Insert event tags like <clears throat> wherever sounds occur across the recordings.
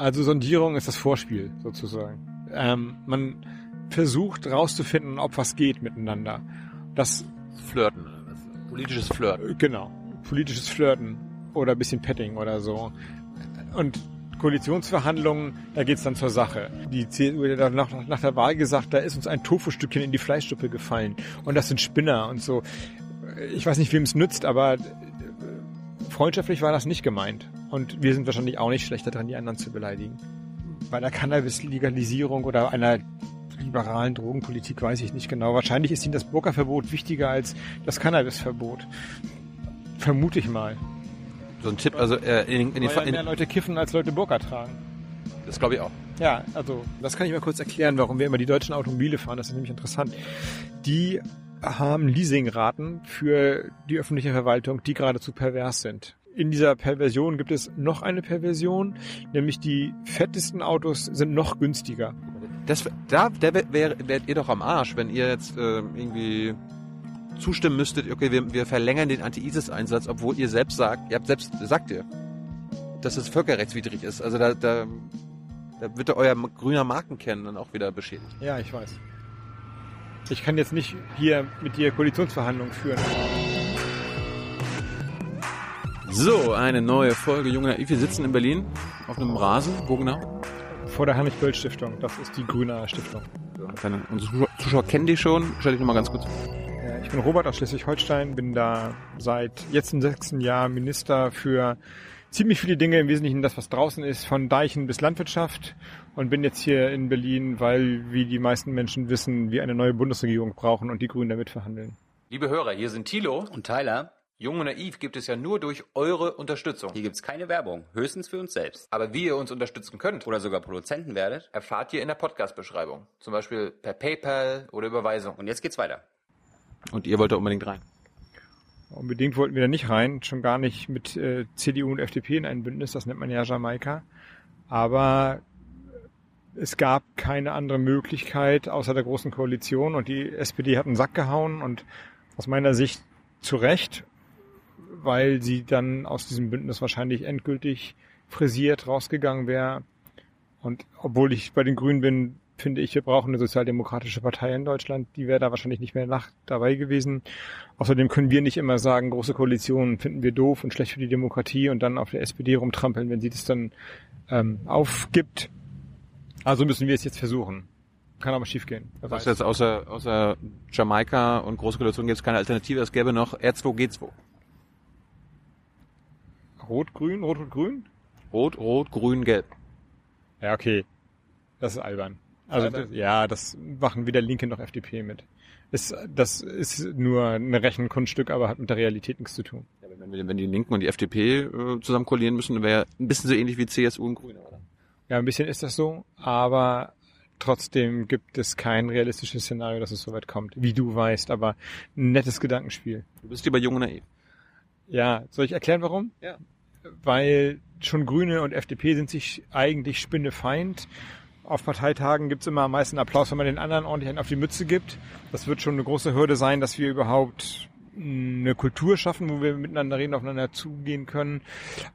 Also Sondierung ist das Vorspiel sozusagen. Ähm, man versucht rauszufinden, ob was geht miteinander. Das Flirten. Politisches Flirten. Genau. Politisches Flirten oder ein bisschen Petting oder so. Und Koalitionsverhandlungen, da geht's dann zur Sache. Die CSU hat nach, nach der Wahl gesagt, da ist uns ein Tofu-Stückchen in die Fleischsuppe gefallen. Und das sind Spinner und so. Ich weiß nicht, wem es nützt, aber freundschaftlich war das nicht gemeint. Und wir sind wahrscheinlich auch nicht schlechter dran, die anderen zu beleidigen. Bei der Cannabis-Legalisierung oder einer liberalen Drogenpolitik weiß ich nicht genau. Wahrscheinlich ist ihnen das Burka-Verbot wichtiger als das Cannabis-Verbot. Vermute ich mal. So ein Tipp, also äh, in, in, Weil ja in, mehr Leute kiffen, als Leute Burka tragen. das glaube ich auch. Ja, also das kann ich mal kurz erklären, warum wir immer die deutschen Automobile fahren. Das ist nämlich interessant. Die haben Leasingraten für die öffentliche Verwaltung, die geradezu pervers sind. In dieser Perversion gibt es noch eine Perversion, nämlich die fettesten Autos sind noch günstiger. Das, da da wär- wär, wärt ihr doch am Arsch, wenn ihr jetzt äh, irgendwie zustimmen müsstet, okay, wir, wir verlängern den Anti-ISIS-Einsatz, obwohl ihr selbst sagt, ihr habt selbst, sagt ihr, dass es völkerrechtswidrig ist. Also da, da, da wird euer grüner Markenkern dann auch wieder beschädigt. Ja, ich weiß. Ich kann jetzt nicht hier mit dir Koalitionsverhandlungen führen. So, eine neue Folge Junge Naiv. Wir sitzen in Berlin auf einem Rasen. Wo genau? Vor der Heinrich-Böll-Stiftung. Das ist die Grüne Stiftung. Keine, unsere Zuschauer, Zuschauer kennen die schon. Stell dich nochmal ganz kurz. Ja, Ich bin Robert aus Schleswig-Holstein, bin da seit jetzt im sechsten Jahr Minister für ziemlich viele Dinge, im Wesentlichen das, was draußen ist, von Deichen bis Landwirtschaft und bin jetzt hier in Berlin, weil, wie die meisten Menschen wissen, wir eine neue Bundesregierung brauchen und die Grünen damit verhandeln. Liebe Hörer, hier sind Thilo. Und Tyler, Jung und Naiv gibt es ja nur durch eure Unterstützung. hier gibt's keine Werbung, höchstens für uns selbst. Aber wie ihr uns unterstützen könnt, Oder sogar Produzenten werdet. erfahrt ihr in der Podcast-Beschreibung. Zum Beispiel per PayPal oder Überweisung. Und jetzt geht's weiter. Und ihr wollt da unbedingt rein. Unbedingt wollten wir da nicht rein, schon gar nicht mit äh, CDU und FDP in ein Bündnis, das nennt man ja Jamaika. Aber es gab keine andere Möglichkeit außer der großen Koalition und die SPD hat einen Sack gehauen und aus meiner Sicht zu Recht, weil sie dann aus diesem Bündnis wahrscheinlich endgültig frisiert rausgegangen wäre. Und obwohl ich bei den Grünen bin, finde ich, wir brauchen eine sozialdemokratische Partei in Deutschland. Die wäre da wahrscheinlich nicht mehr nach dabei gewesen. Außerdem können wir nicht immer sagen, große Koalitionen finden wir doof und schlecht für die Demokratie und dann auf der SPD rumtrampeln, wenn sie das dann ähm, aufgibt. Also müssen wir es jetzt versuchen. Kann aber schiefgehen. Wer Das heißt jetzt außer, außer Jamaika und große Koalition gibt es keine Alternative. Es gäbe noch R2G2. Rot-Grün, Rot-Rot-Grün? Rot, Rot, Grün, Gelb. Ja, okay. Das ist albern. Also Albern? das, ja, das machen weder Linke noch FDP mit. Ist, das ist nur ein Rechenkunststück, aber hat mit der Realität nichts zu tun. Ja, wenn, wir- wenn die Linken und die FDP äh, zusammen koalieren müssen, wäre ein bisschen so ähnlich wie CSU und Grüne, oder? Ja, ein bisschen ist das so, aber trotzdem gibt es kein realistisches Szenario, dass es so weit kommt, wie du weißt, aber ein nettes Gedankenspiel. Du bist lieber jung und naiv. Ja, soll ich erklären, warum? Ja. Weil schon Grüne und FDP sind sich eigentlich Spinnefeind. Auf Parteitagen gibt's immer am meisten Applaus, wenn man den anderen ordentlich einen auf die Mütze gibt. Das wird schon eine große Hürde sein, dass wir überhaupt eine Kultur schaffen, wo wir miteinander reden, aufeinander zugehen können.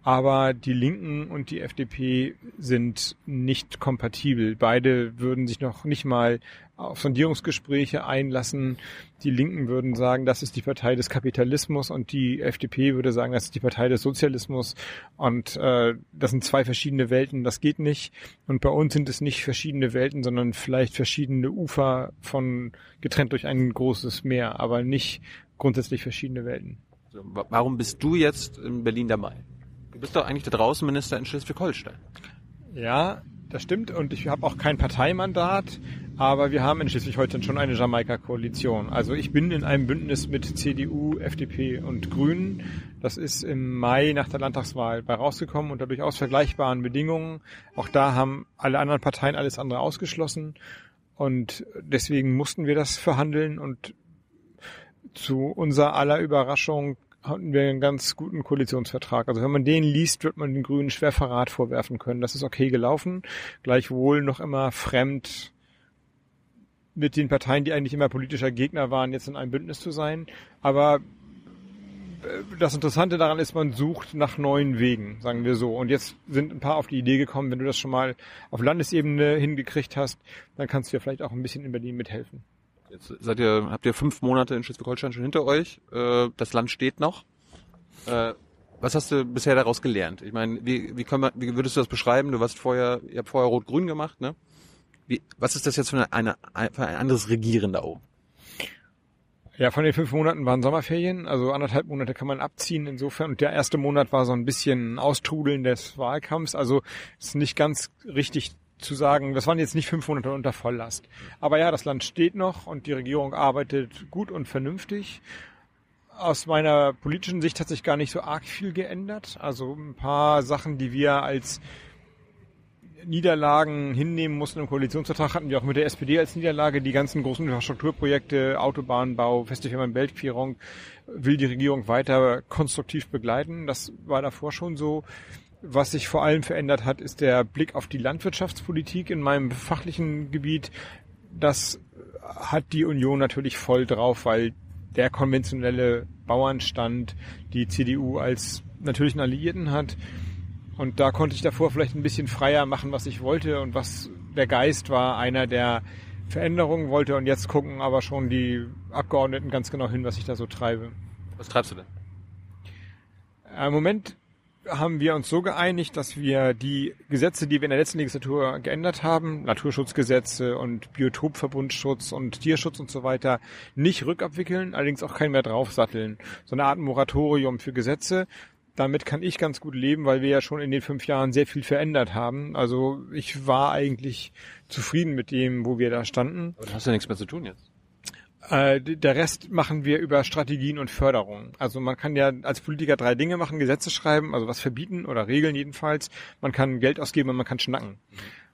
Aber die Linken und die FDP sind nicht kompatibel. Beide würden sich noch nicht mal auf Sondierungsgespräche einlassen. Die Linken würden sagen, das ist die Partei des Kapitalismus und die FDP würde sagen, das ist die Partei des Sozialismus. Und äh, das sind zwei verschiedene Welten, das geht nicht. Und bei uns sind es nicht verschiedene Welten, sondern vielleicht verschiedene Ufer von getrennt durch ein großes Meer, aber nicht grundsätzlich verschiedene Welten. Also, wa- warum bist du jetzt in Berlin dabei? Du bist doch eigentlich der Draußenminister in Schleswig-Holstein. Ja, das stimmt. Und ich habe auch kein Parteimandat, aber wir haben in Schleswig-Holstein schon eine Jamaika-Koalition. Also ich bin in einem Bündnis mit CDU, FDP und Grünen. Das ist im Mai nach der Landtagswahl bei rausgekommen unter durchaus vergleichbaren Bedingungen. Auch da haben alle anderen Parteien alles andere ausgeschlossen. Und deswegen mussten wir das verhandeln und zu unserer aller Überraschung hatten wir einen ganz guten Koalitionsvertrag. Also wenn man den liest, wird man den Grünen schwer Verrat vorwerfen können. Das ist okay gelaufen. Gleichwohl noch immer fremd mit den Parteien, die eigentlich immer politischer Gegner waren, jetzt in einem Bündnis zu sein. Aber das Interessante daran ist, man sucht nach neuen Wegen, sagen wir so. Und jetzt sind ein paar auf die Idee gekommen, wenn du das schon mal auf Landesebene hingekriegt hast, dann kannst du ja vielleicht auch ein bisschen in Berlin mithelfen. Jetzt seid ihr, habt ihr fünf Monate in Schleswig-Holstein schon hinter euch. Äh, das Land steht noch. Äh, was hast du bisher daraus gelernt? Ich meine, wie, wie, man, wie würdest du das beschreiben? Du warst vorher, ihr habt vorher Rot-Grün gemacht, ne? Wie, was ist das jetzt für, eine, eine, für ein anderes Regieren da oben? Ja, von den fünf Monaten waren Sommerferien, also anderthalb Monate kann man abziehen insofern. Und der erste Monat war so ein bisschen Austrudeln des Wahlkampfs. Also ist nicht ganz richtig zu sagen, das waren jetzt nicht fünf Monate unter Volllast. Aber ja, das Land steht noch und die Regierung arbeitet gut und vernünftig. Aus meiner politischen Sicht hat sich gar nicht so arg viel geändert. Also ein paar Sachen, die wir als Niederlagen hinnehmen mussten im Koalitionsvertrag, hatten wir auch mit der SPD als Niederlage. Die ganzen großen Infrastrukturprojekte, Autobahnbau, Festival Weltquerung will die Regierung weiter konstruktiv begleiten. Das war davor schon so. Was sich vor allem verändert hat, ist der Blick auf die Landwirtschaftspolitik in meinem fachlichen Gebiet. Das hat die Union natürlich voll drauf, weil der konventionelle Bauernstand die CDU als natürlichen Alliierten hat. Und da konnte ich davor vielleicht ein bisschen freier machen, was ich wollte und was der Geist war, einer der Veränderungen wollte. Und jetzt gucken aber schon die Abgeordneten ganz genau hin, was ich da so treibe. Was treibst du denn? Im Moment haben wir uns so geeinigt, dass wir die Gesetze, die wir in der letzten Legislatur geändert haben, Naturschutzgesetze und Biotopverbundschutz und Tierschutz und so weiter, nicht rückabwickeln, allerdings auch keinen mehr draufsatteln. So eine Art Moratorium für Gesetze. Damit kann ich ganz gut leben, weil wir ja schon in den fünf Jahren sehr viel verändert haben. Also ich war eigentlich zufrieden mit dem, wo wir da standen. Aber du hast ja nichts mehr zu tun jetzt. Äh, der Rest machen wir über Strategien und Förderung. Also man kann ja als Politiker drei Dinge machen, Gesetze schreiben, also was verbieten oder regeln jedenfalls. Man kann Geld ausgeben und man kann schnacken.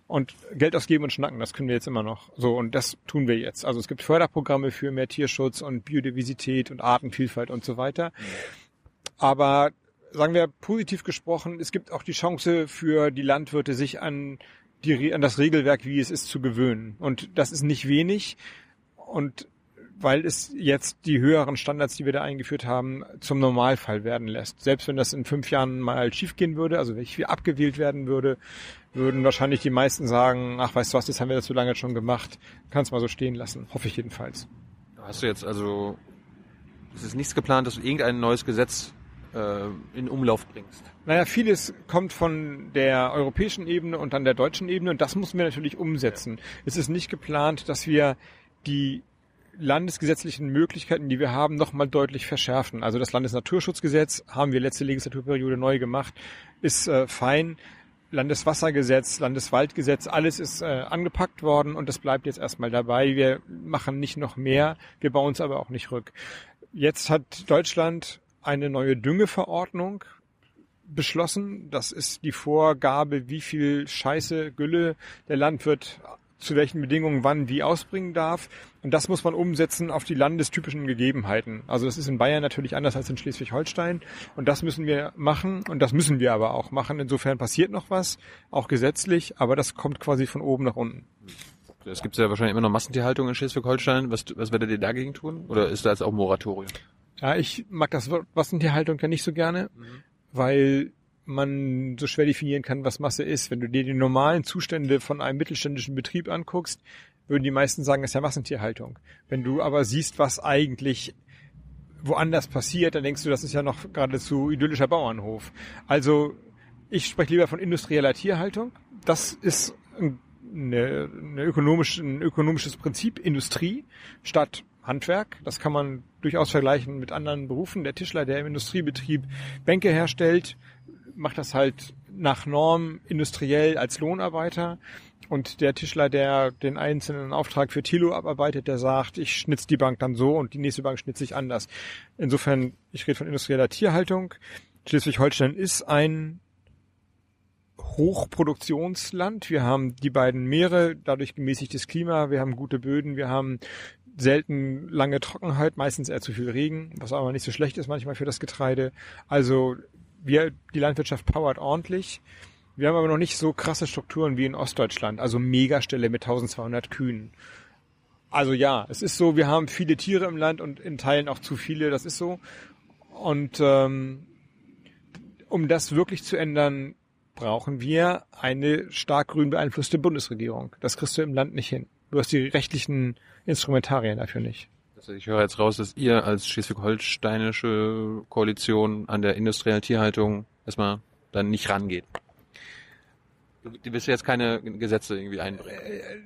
Und Geld ausgeben und schnacken, das können wir jetzt immer noch. So, und das tun wir jetzt. Also es gibt Förderprogramme für mehr Tierschutz und Biodiversität und Artenvielfalt und so weiter. Aber sagen wir positiv gesprochen, es gibt auch die Chance für die Landwirte, sich an, die, an das Regelwerk, wie es ist, zu gewöhnen. Und das ist nicht wenig. Und weil es jetzt die höheren Standards, die wir da eingeführt haben, zum Normalfall werden lässt. Selbst wenn das in fünf Jahren mal schiefgehen würde, also wenn ich wieder abgewählt werden würde, würden wahrscheinlich die meisten sagen, ach weißt du was, das haben wir das so lange schon gemacht, kannst mal so stehen lassen. Hoffe ich jedenfalls. Hast du jetzt also, es ist nichts geplant, dass du irgendein neues Gesetz äh, in Umlauf bringst? Naja, vieles kommt von der europäischen Ebene und dann der deutschen Ebene und das müssen wir natürlich umsetzen. Es ist nicht geplant, dass wir die landesgesetzlichen Möglichkeiten, die wir haben, nochmal deutlich verschärfen. Also das Landesnaturschutzgesetz haben wir letzte Legislaturperiode neu gemacht, ist äh, fein. Landeswassergesetz, Landeswaldgesetz, alles ist äh, angepackt worden und das bleibt jetzt erstmal dabei. Wir machen nicht noch mehr, wir bauen es aber auch nicht rück. Jetzt hat Deutschland eine neue Düngeverordnung beschlossen. Das ist die Vorgabe, wie viel Scheiße, Gülle der Landwirt zu welchen Bedingungen wann wie ausbringen darf. Und das muss man umsetzen auf die landestypischen Gegebenheiten. Also das ist in Bayern natürlich anders als in Schleswig-Holstein. Und das müssen wir machen. Und das müssen wir aber auch machen. Insofern passiert noch was, auch gesetzlich. Aber das kommt quasi von oben nach unten. Es gibt ja wahrscheinlich immer noch Massentierhaltung in Schleswig-Holstein. Was, was werdet ihr dagegen tun? Oder ist da jetzt auch Moratorium? Ja, ich mag das Wort Massentierhaltung ja nicht so gerne, mhm. weil man so schwer definieren kann, was Masse ist. Wenn du dir die normalen Zustände von einem mittelständischen Betrieb anguckst, würden die meisten sagen, das ist ja Massentierhaltung. Wenn du aber siehst, was eigentlich woanders passiert, dann denkst du, das ist ja noch geradezu idyllischer Bauernhof. Also ich spreche lieber von industrieller Tierhaltung. Das ist eine, eine ökonomisch, ein ökonomisches Prinzip, Industrie statt Handwerk. Das kann man durchaus vergleichen mit anderen Berufen. Der Tischler, der im Industriebetrieb Bänke herstellt, macht das halt nach Norm industriell als Lohnarbeiter. Und der Tischler, der den einzelnen Auftrag für Tilo abarbeitet, der sagt, ich schnitze die Bank dann so und die nächste Bank schnitze ich anders. Insofern, ich rede von industrieller Tierhaltung. Schleswig-Holstein ist ein Hochproduktionsland. Wir haben die beiden Meere, dadurch gemäßigtes Klima, wir haben gute Böden, wir haben selten lange Trockenheit, meistens eher zu viel Regen, was aber nicht so schlecht ist manchmal für das Getreide. Also wir, die Landwirtschaft powert ordentlich. Wir haben aber noch nicht so krasse Strukturen wie in Ostdeutschland, also Megaställe mit 1200 Kühen. Also ja, es ist so, wir haben viele Tiere im Land und in Teilen auch zu viele, das ist so. Und ähm, um das wirklich zu ändern, brauchen wir eine stark grün beeinflusste Bundesregierung. Das kriegst du im Land nicht hin. Du hast die rechtlichen Instrumentarien dafür nicht. Also ich höre jetzt raus, dass ihr als schleswig-holsteinische Koalition an der industriellen Tierhaltung erstmal dann nicht rangeht. Du, willst jetzt keine Gesetze irgendwie einbringen.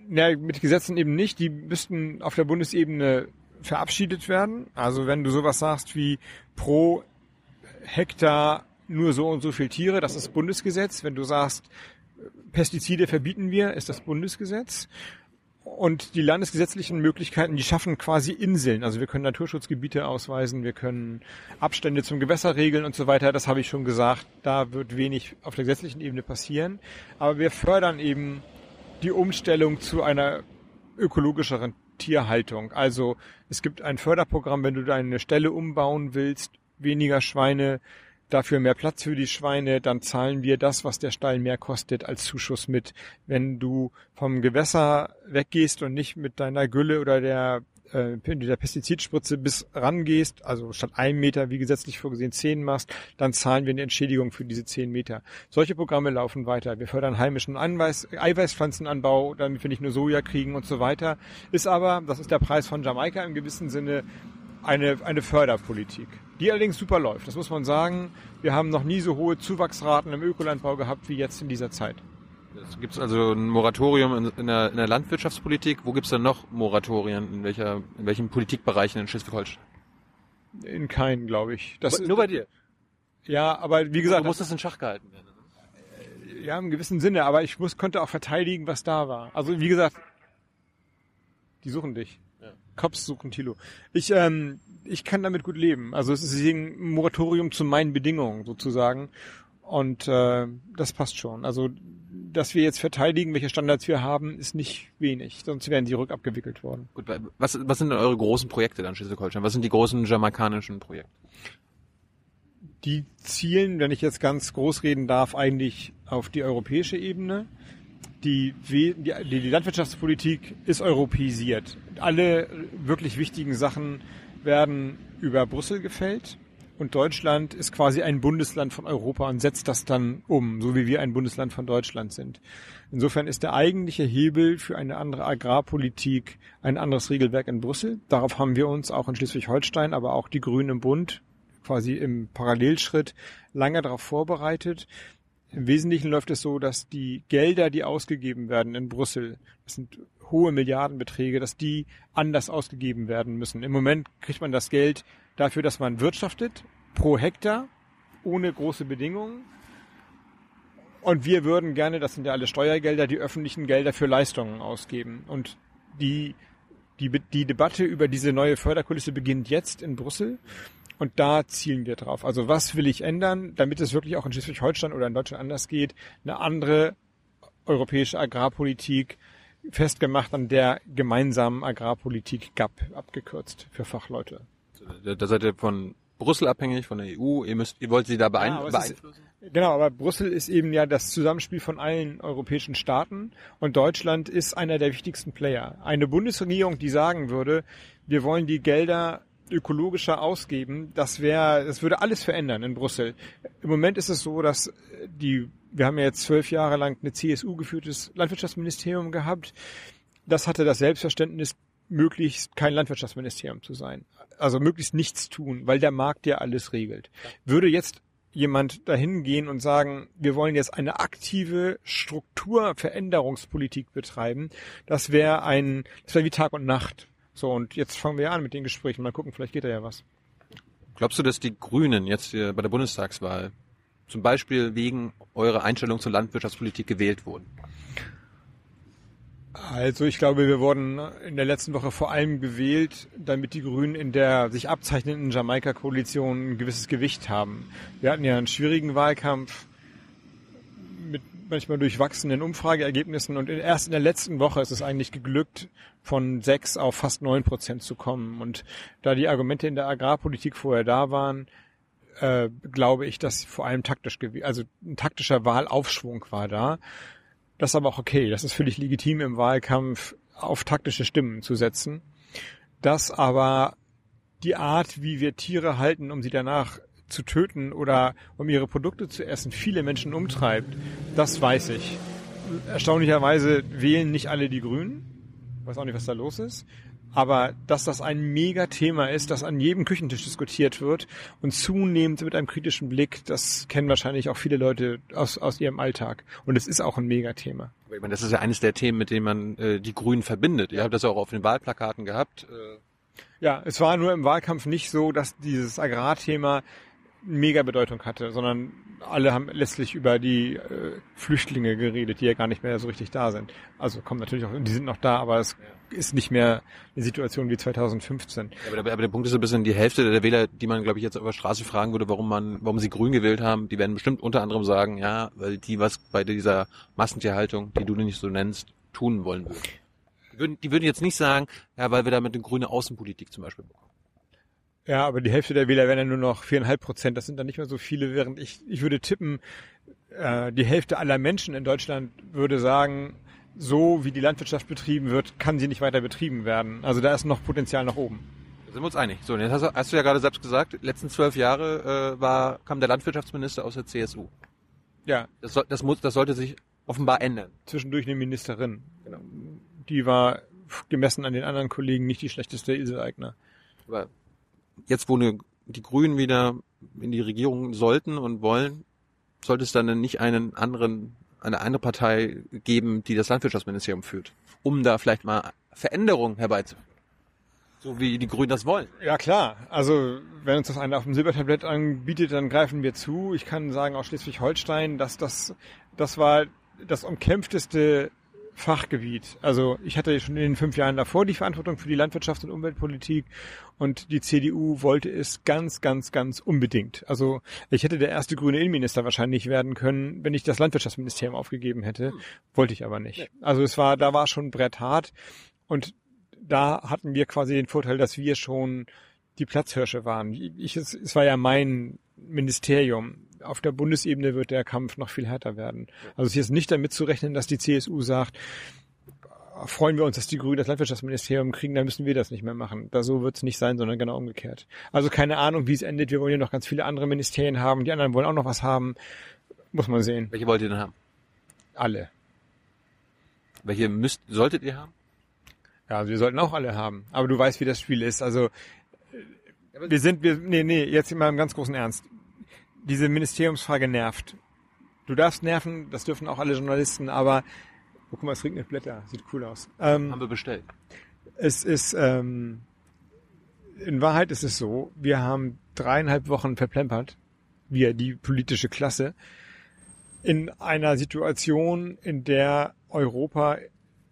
Ja, mit Gesetzen eben nicht. Die müssten auf der Bundesebene verabschiedet werden. Also wenn du sowas sagst wie pro Hektar nur so und so viel Tiere, das ist Bundesgesetz. Wenn du sagst, Pestizide verbieten wir, ist das Bundesgesetz. Und die landesgesetzlichen Möglichkeiten, die schaffen quasi Inseln. Also wir können Naturschutzgebiete ausweisen, wir können Abstände zum Gewässer regeln und so weiter. Das habe ich schon gesagt. Da wird wenig auf der gesetzlichen Ebene passieren. Aber wir fördern eben die Umstellung zu einer ökologischeren Tierhaltung. Also es gibt ein Förderprogramm, wenn du deine Stelle umbauen willst, weniger Schweine, dafür mehr Platz für die Schweine, dann zahlen wir das, was der Stall mehr kostet, als Zuschuss mit. Wenn du vom Gewässer weggehst und nicht mit deiner Gülle oder der äh, der Pestizidspritze bis rangehst, also statt einem Meter, wie gesetzlich vorgesehen, zehn machst, dann zahlen wir eine Entschädigung für diese zehn Meter. Solche Programme laufen weiter. Wir fördern heimischen Anweis Eiweißpflanzenanbau, damit wir nicht nur Soja kriegen und so weiter. Ist aber, das ist der Preis von Jamaika im gewissen Sinne, eine, eine Förderpolitik, die allerdings super läuft. Das muss man sagen. Wir haben noch nie so hohe Zuwachsraten im Ökolandbau gehabt wie jetzt in dieser Zeit. Es gibt also ein Moratorium in, in, der, in der Landwirtschaftspolitik. Wo gibt es denn noch Moratorien? In, welcher, in welchen Politikbereichen in Schleswig-Holstein? In keinen, glaube ich. Das nur bei dir? Ja, aber wie gesagt... Du musst das in Schach gehalten werden. Ja, im gewissen Sinne. Aber ich muss, konnte auch verteidigen, was da war. Also wie gesagt, die suchen dich. Cops suchen Tilo. Ich, ähm, ich kann damit gut leben. Also es ist ein Moratorium zu meinen Bedingungen sozusagen. Und äh, das passt schon. Also, dass wir jetzt verteidigen, welche Standards wir haben, ist nicht wenig. Sonst wären die rückabgewickelt worden. Gut, was, was sind denn eure großen Projekte dann, Schleswig-Holstein? Was sind die großen jamaikanischen Projekte? Die zielen, wenn ich jetzt ganz groß reden darf, eigentlich auf die europäische Ebene die, die, Landwirtschaftspolitik ist europäisiert. Alle wirklich wichtigen Sachen werden über Brüssel gefällt. Und Deutschland ist quasi ein Bundesland von Europa und setzt das dann um, so wie wir ein Bundesland von Deutschland sind. Insofern ist der eigentliche Hebel für eine andere Agrarpolitik ein anderes Regelwerk in Brüssel. Darauf haben wir uns auch in Schleswig-Holstein, aber auch die Grünen im Bund quasi im Parallelschritt lange darauf vorbereitet. Im Wesentlichen läuft es so, dass die Gelder, die ausgegeben werden in Brüssel, das sind hohe Milliardenbeträge, dass die anders ausgegeben werden müssen. Im Moment kriegt man das Geld dafür, dass man wirtschaftet, pro Hektar, ohne große Bedingungen. Und wir würden gerne, das sind ja alle Steuergelder, die öffentlichen Gelder für Leistungen ausgeben. Und die, die, die Debatte über diese neue Förderkulisse beginnt jetzt in Brüssel. Und da zielen wir drauf. Also was will ich ändern, damit es wirklich auch in Schleswig-Holstein oder in Deutschland anders geht? Eine andere europäische Agrarpolitik, festgemacht an der gemeinsamen Agrarpolitik GAP, abgekürzt für Fachleute. Da seid ihr von Brüssel abhängig, von der EU. Ihr müsst, ihr wollt sie da beein ja, beeinflussen? Ist, genau, aber Brüssel ist eben ja das Zusammenspiel von allen europäischen Staaten und Deutschland ist einer der wichtigsten Player. Eine Bundesregierung, die sagen würde, wir wollen die Gelder ökologischer ausgeben, das wäre, das würde alles verändern in Brüssel. Im Moment ist es so, dass die, wir haben ja jetzt zwölf Jahre lang eine CSU geführtes Landwirtschaftsministerium gehabt. Das hatte das Selbstverständnis, möglichst kein Landwirtschaftsministerium zu sein. Also möglichst nichts tun, weil der Markt ja alles regelt. Würde jetzt jemand dahin gehen und sagen, wir wollen jetzt eine aktive Strukturveränderungspolitik betreiben, das wäre ein, das wäre wie Tag und Nacht. So, und jetzt fangen wir an mit den Gesprächen. Mal gucken, vielleicht geht da ja was. Glaubst du, dass die Grünen jetzt hier bei der Bundestagswahl zum Beispiel wegen eurer Einstellung zur Landwirtschaftspolitik gewählt wurden? Also ich glaube, wir wurden in der letzten Woche vor allem gewählt, damit die Grünen in der sich abzeichnenden Jamaika-Koalition ein gewisses Gewicht haben. Wir hatten ja einen schwierigen Wahlkampf manchmal durchwachsenen Umfrageergebnissen und erst in der letzten Woche ist es eigentlich geglückt, von sechs auf fast neun Prozent zu kommen. Und da die Argumente in der Agrarpolitik vorher da waren, äh, glaube ich, dass vor allem taktisch, also ein taktischer Wahlaufschwung war da. Das ist aber auch okay. Das ist völlig legitim im Wahlkampf auf taktische Stimmen zu setzen. Dass aber die Art, wie wir Tiere halten, um sie danach zu töten oder um ihre Produkte zu essen, viele Menschen umtreibt, das weiß ich. Erstaunlicherweise wählen nicht alle die Grünen. Weiß auch nicht, was da los ist. Aber dass das ein Mega-Thema ist, das an jedem Küchentisch diskutiert wird und zunehmend mit einem kritischen Blick, das kennen wahrscheinlich auch viele Leute aus, aus ihrem Alltag. Und es ist auch ein Mega-Thema. Ich meine, das ist ja eines der Themen, mit denen man äh, die Grünen verbindet. Ihr habt das auch auf den Wahlplakaten gehabt. Äh, Ja, es war nur im Wahlkampf nicht so, dass dieses Agrarthema mega Bedeutung hatte, sondern alle haben letztlich über die äh, Flüchtlinge geredet, die ja gar nicht mehr so richtig da sind. Also kommen natürlich auch, die sind noch da, aber es ist nicht mehr eine Situation wie 2015. aber, der, aber der Punkt ist so ein bisschen, die Hälfte der Wähler, die man, glaube ich, jetzt auf der Straße fragen würde, warum man, warum sie grün gewählt haben, die werden bestimmt unter anderem sagen, ja, weil die was bei dieser Massentierhaltung, die du nicht so nennst, tun wollen würden. Die würden, die würden jetzt nicht sagen, ja, weil wir damit eine grüne Außenpolitik zum Beispiel bekommen. Ja, aber die Hälfte der Wähler wären ja nur noch viereinhalb Prozent. Das sind dann nicht mehr so viele, während ich, ich würde tippen, äh, die Hälfte aller Menschen in Deutschland würde sagen, so wie die Landwirtschaft betrieben wird, kann sie nicht weiter betrieben werden. Also da ist noch Potenzial nach oben. Da sind wir uns einig. So, jetzt hast du, hast du ja gerade selbst gesagt, letzten zwölf Jahre äh, war, kam der Landwirtschaftsminister aus der CSU. Ja, Das, soll, das, muss, das sollte sich offenbar ändern. zwischendurch eine Ministerin. Die war gemessen an den anderen Kollegen nicht die schlechteste Ilse. Aber jetzt, wo eine, die Grünen wieder in die Regierung sollten und wollen, sollte es dann nicht einen anderen, eine andere Partei geben, die das Landwirtschaftsministerium führt, um da vielleicht mal Veränderungen herbeizuführen. So wie die Grünen das wollen. Ja klar, also wenn uns das einer auf dem Silbertablett anbietet, dann greifen wir zu. Ich kann sagen, aus Schleswig-Holstein, dass das, das war das umkämpfteste Fachgebiet. Also ich hatte schon in den fünf Jahren davor die Verantwortung für die Landwirtschafts- und Umweltpolitik und die CDU wollte es ganz, ganz, ganz unbedingt. Also ich hätte der erste grüne Innenminister wahrscheinlich werden können, wenn ich das Landwirtschaftsministerium aufgegeben hätte. Wollte ich aber nicht. Also es war, da war schon Brett hart und da hatten wir quasi den Vorteil, dass wir schon die Platzhirsche waren. Ich, es, es war ja mein Ministerium. Auf der Bundesebene wird der Kampf noch viel härter werden. Also es ist nicht damit zu rechnen, dass die CSU sagt, freuen wir uns, dass die Grünen das Landwirtschaftsministerium kriegen, dann müssen wir das nicht mehr machen. Da so wird es nicht sein, sondern genau umgekehrt. Also keine Ahnung, wie es endet. Wir wollen ja noch ganz viele andere Ministerien haben. Die anderen wollen auch noch was haben. Muss man sehen. Welche wollt ihr denn haben? Alle. Welche müsst, solltet ihr haben? Ja, also wir sollten auch alle haben. Aber du weißt, wie das Spiel ist. Also wir sind, wir, nee, nee, jetzt mal im ganz großen Ernst. Diese Ministeriumsfrage nervt. Du darfst nerven, das dürfen auch alle Journalisten, aber oh, guck mal, es regnet Blätter, sieht cool aus. Ähm, Haben wir bestellt. es ist, ähm, in Wahrheit ist es so, wir haben dreieinhalb Wochen verplempert, wir, die politische Klasse, in einer Situation, in der Europa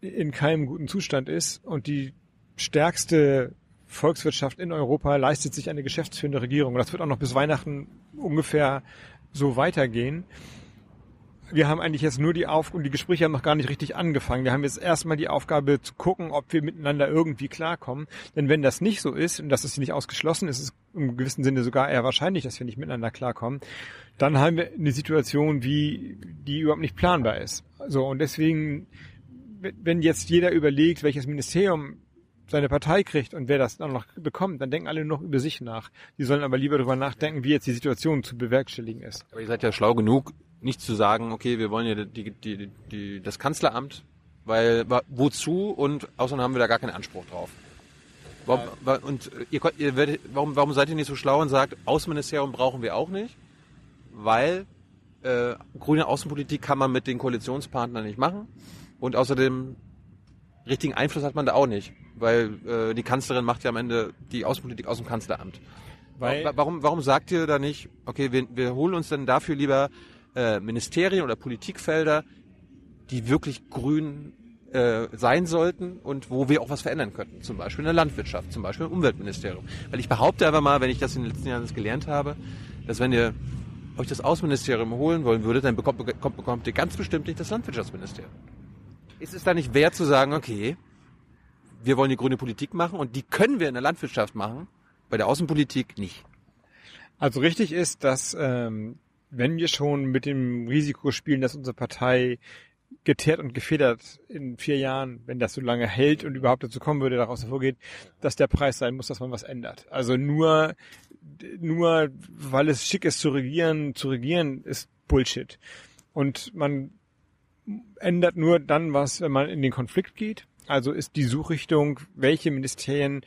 in keinem guten Zustand ist und die stärkste Volkswirtschaft in Europa leistet sich eine geschäftsführende Regierung. Das wird auch noch bis Weihnachten ungefähr so weitergehen. Wir haben eigentlich jetzt nur die Aufgabe, und die Gespräche haben noch gar nicht richtig angefangen. Wir haben jetzt erstmal die Aufgabe zu gucken, ob wir miteinander irgendwie klarkommen. Denn wenn das nicht so ist, und das ist nicht ausgeschlossen, ist es im gewissen Sinne sogar eher wahrscheinlich, dass wir nicht miteinander klarkommen, dann haben wir eine Situation, wie, die überhaupt nicht planbar ist. So, und deswegen, wenn jetzt jeder überlegt, welches Ministerium seine Partei kriegt und wer das dann noch bekommt, dann denken alle noch über sich nach. Die sollen aber lieber darüber nachdenken, wie jetzt die Situation zu bewerkstelligen ist. Aber ihr seid ja schlau genug, nicht zu sagen, okay, wir wollen ja die, die, die, das Kanzleramt, weil wozu und außerdem haben wir da gar keinen Anspruch drauf. Warum, wa- und ihr, ihr werdet, warum, warum seid ihr nicht so schlau und sagt, Außenministerium brauchen wir auch nicht, weil äh, grüne Außenpolitik kann man mit den Koalitionspartnern nicht machen und außerdem richtigen Einfluss hat man da auch nicht, weil äh, die Kanzlerin macht ja am Ende die Außenpolitik aus dem Kanzleramt. Weil- Wa- warum, warum sagt ihr da nicht, okay, wir, wir holen uns dann dafür lieber äh, Ministerien oder Politikfelder, die wirklich grün äh, sein sollten und wo wir auch was verändern könnten. Zum Beispiel in der Landwirtschaft, zum Beispiel im Umweltministerium. Weil ich behaupte aber mal, wenn ich das in den letzten Jahren gelernt habe, dass wenn ihr euch das Außenministerium holen wollen würdet, dann bekommt, bekommt, bekommt ihr ganz bestimmt nicht das Landwirtschaftsministerium. Ist es da nicht wert zu sagen, okay, wir wollen die grüne Politik machen und die können wir in der Landwirtschaft machen, bei der Außenpolitik nicht. Also richtig ist, dass ähm, wenn wir schon mit dem Risiko spielen, dass unsere Partei geteert und gefedert in vier Jahren, wenn das so lange hält und überhaupt dazu kommen würde, daraus hervorgeht, dass der Preis sein muss, dass man was ändert. Also nur, nur weil es schick ist zu regieren, zu regieren ist Bullshit. Und man ändert nur dann was, wenn man in den Konflikt geht. Also ist die Suchrichtung, welche Ministerien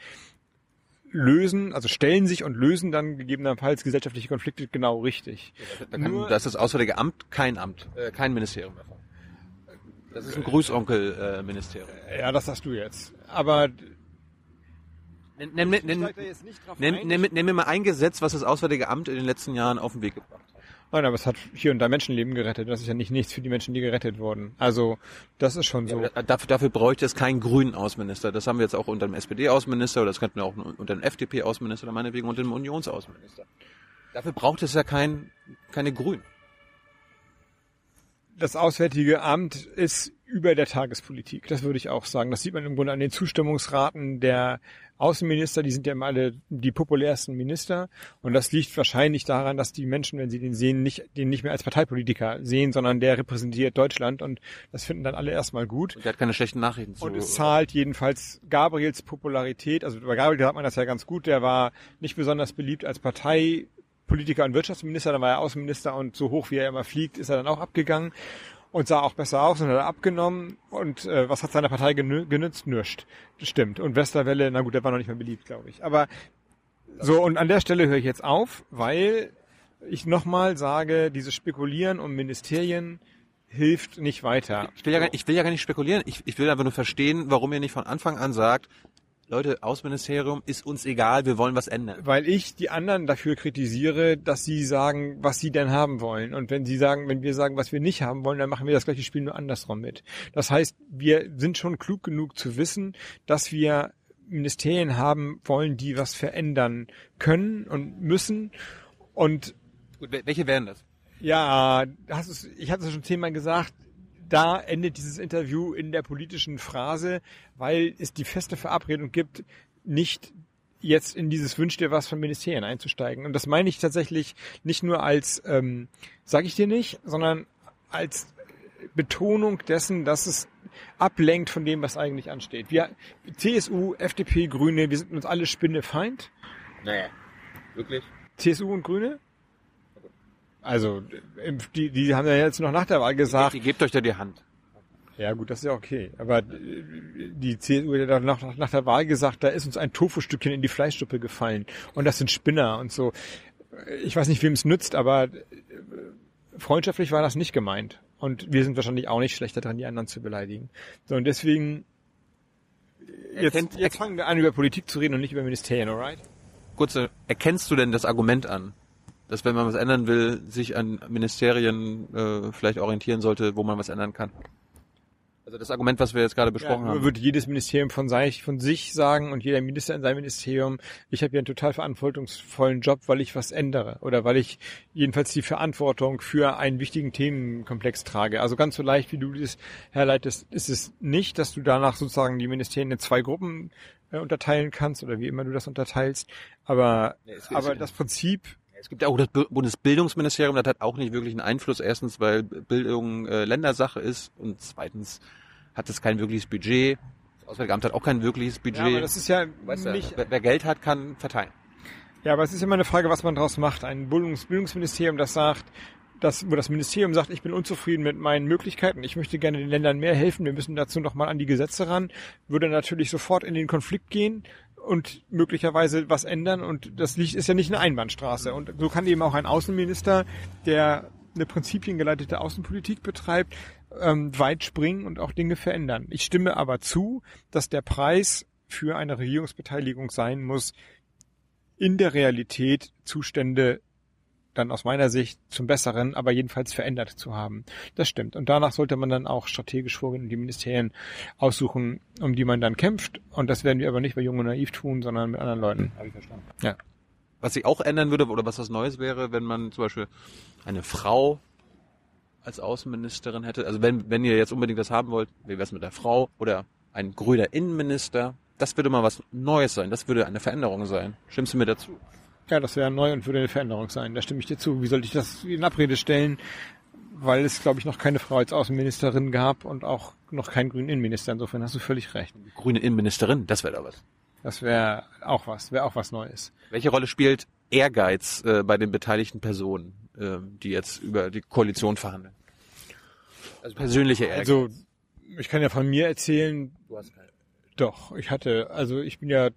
lösen, also stellen sich und lösen dann gegebenenfalls gesellschaftliche Konflikte genau richtig. Da, kann, Nur- da ist das Auswärtige Amt kein Amt, äh, kein Ministerium davon. Das ist ein Grüßonkel-Ministerium. Ja, das sagst du jetzt. Aber Nenn, nenn, nenn, nenn, nenn, nenn mir mal ein Gesetz, was das Auswärtige Amt in den letzten Jahren auf den Weg gebracht hat. Nein, aber es hat hier und da Menschenleben gerettet. Das ist ja nicht nichts für die Menschen, die gerettet wurden. Also, das ist schon so. Ja, dafür, dafür bräuchte es keinen grünen Außenminister. Das haben wir jetzt auch unter dem SPD-Außenminister oder das könnten wir auch unter dem FDP-Außenminister oder meinetwegen unter dem Unionsaußenminister. Dafür braucht es ja kein, keine Grünen. Das Auswärtige Amt ist über der Tagespolitik. Das würde ich auch sagen. Das sieht man im Grunde an den Zustimmungsraten der Außenminister. Die sind ja immer alle die populärsten Minister. Und das liegt wahrscheinlich daran, dass die Menschen, wenn sie den sehen, nicht, den nicht mehr als Parteipolitiker sehen, sondern der repräsentiert Deutschland. Und das finden dann alle erstmal gut. Und der hat keine schlechten Nachrichten zu. Und es zahlt jedenfalls Gabriels Popularität. Also bei Gabriel hat man das ja ganz gut. Der war nicht besonders beliebt als Parteipolitiker und Wirtschaftsminister. Dann war er Außenminister und so hoch wie er immer fliegt, ist er dann auch abgegangen und sah auch besser aus und hat abgenommen. Und äh, was hat seiner Partei genü genützt? Nüscht. Das stimmt. Und Westerwelle, na gut, der war noch nicht mehr beliebt, glaube ich. Aber so, und an der Stelle höre ich jetzt auf, weil ich nochmal sage, dieses Spekulieren um Ministerien hilft nicht weiter. Ich will ja, gar- ich will ja gar nicht spekulieren. Ich, ich will einfach nur verstehen, warum ihr nicht von Anfang an sagt, Leute, Außenministerium ist uns egal, wir wollen was ändern. weil ich die anderen dafür kritisiere, dass sie sagen, was sie denn haben wollen. Und wenn sie sagen, wenn wir sagen, was wir nicht haben wollen, dann machen wir das gleiche Spiel nur andersrum mit. Das heißt, wir sind schon klug genug zu wissen, dass wir Ministerien haben wollen, die was verändern können und müssen. Und Gut, wel- welche wären das? ja, hast es, ich hatte es schon zehnmal gesagt, da endet dieses Interview in der politischen Phrase, weil es die feste Verabredung gibt, nicht jetzt in dieses Wünsch dir was von Ministerien einzusteigen. Und das meine ich tatsächlich nicht nur als, ähm, sage ich dir nicht, sondern als Betonung dessen, dass es ablenkt von dem, was eigentlich ansteht. Wir, CSU, FDP, Grüne, wir sind uns alle Spinnefeind. Naja. Wirklich? CSU und Grüne? Also, die, die haben ja jetzt noch nach der Wahl gesagt, Ihr gebt euch da die Hand. ja gut, das ist ja okay, aber äh, die CSU hat ja nach, nach der Wahl gesagt, da ist uns ein Tofu-Stückchen in die Fleischsuppe gefallen und das sind Spinner und so. Ich weiß nicht, wem es nützt, aber äh, freundschaftlich war das nicht gemeint. Und wir sind wahrscheinlich auch nicht schlechter dran, die anderen zu beleidigen. So, und deswegen, jetzt, Erkennt- jetzt fangen wir an, über Politik zu reden und nicht über Ministerien, alright? Kurze, erkennst du denn das Argument an? Dass wenn man was ändern will, sich an Ministerien äh, vielleicht orientieren sollte, wo man was ändern kann? Also das Argument, was wir jetzt gerade besprochen ja, haben. würde jedes Ministerium von, sich, von sich sagen und jeder Minister in seinem Ministerium, ich habe hier einen total verantwortungsvollen Job, weil ich was ändere oder weil ich jedenfalls die Verantwortung für einen wichtigen Themenkomplex trage. Also ganz so leicht, wie du das herleitest, ist es nicht, dass du danach sozusagen die Ministerien in zwei Gruppen äh, unterteilen kannst oder wie immer du das unterteilst. Aber, Ja, es- aber das Prinzip Es gibt ja auch das Bu- Bundesbildungsministerium, das hat auch nicht wirklich einen Einfluss. Erstens, weil Bildung äh, Ländersache ist und zweitens hat es kein wirkliches Budget. Das Auswärtige Amt hat auch kein wirkliches Budget. ja, aber das ist ja Weißt du, nicht wer, wer Geld hat, kann verteilen. Ja, aber es ist immer eine Frage, was man daraus macht. Ein Bildungs Bildungsministerium, das sagt, das, wo das Ministerium sagt, ich bin unzufrieden mit meinen Möglichkeiten, ich möchte gerne den Ländern mehr helfen, wir müssen dazu noch mal an die Gesetze ran, würde natürlich sofort in den Konflikt gehen und möglicherweise was ändern und das liegt, ist ja nicht eine Einbahnstraße und so kann eben auch ein Außenminister, der eine prinzipiengeleitete Außenpolitik betreibt, ähm, weit springen und auch Dinge verändern. Ich stimme aber zu, dass der Preis für eine Regierungsbeteiligung sein muss, in der Realität Zustände dann aus meiner Sicht zum Besseren, aber jedenfalls verändert zu haben. Das stimmt. Und danach sollte man dann auch strategisch vorgehen und die Ministerien aussuchen, um die man dann kämpft. Und das werden wir aber nicht bei Jung und Naiv tun, sondern mit anderen Leuten. Habe ich verstanden. Ja. Was sich auch ändern würde oder was was Neues wäre, wenn man zum Beispiel eine Frau als Außenministerin hätte. Also wenn, wenn ihr jetzt unbedingt das haben wollt, wie wär's mit der Frau oder ein grüner Innenminister? Das würde mal was Neues sein. Das würde eine Veränderung sein. Stimmst du mir dazu? Ja, das wäre neu und würde eine Veränderung sein. Da stimme ich dir zu. Wie sollte ich das in Abrede stellen? weil es, glaube ich, noch keine Frau als Außenministerin gab und auch noch keinen grünen Innenminister. Insofern hast du völlig recht. Grüne Innenministerin, das wäre doch was. Das wäre auch was, wäre auch was Neues. Welche Rolle spielt Ehrgeiz äh, bei den beteiligten Personen, äh, die jetzt über die Koalition verhandeln? Also persönliche Ehrgeiz. Also ich kann ja von mir erzählen, du hast keine. doch, ich hatte, also ich bin ja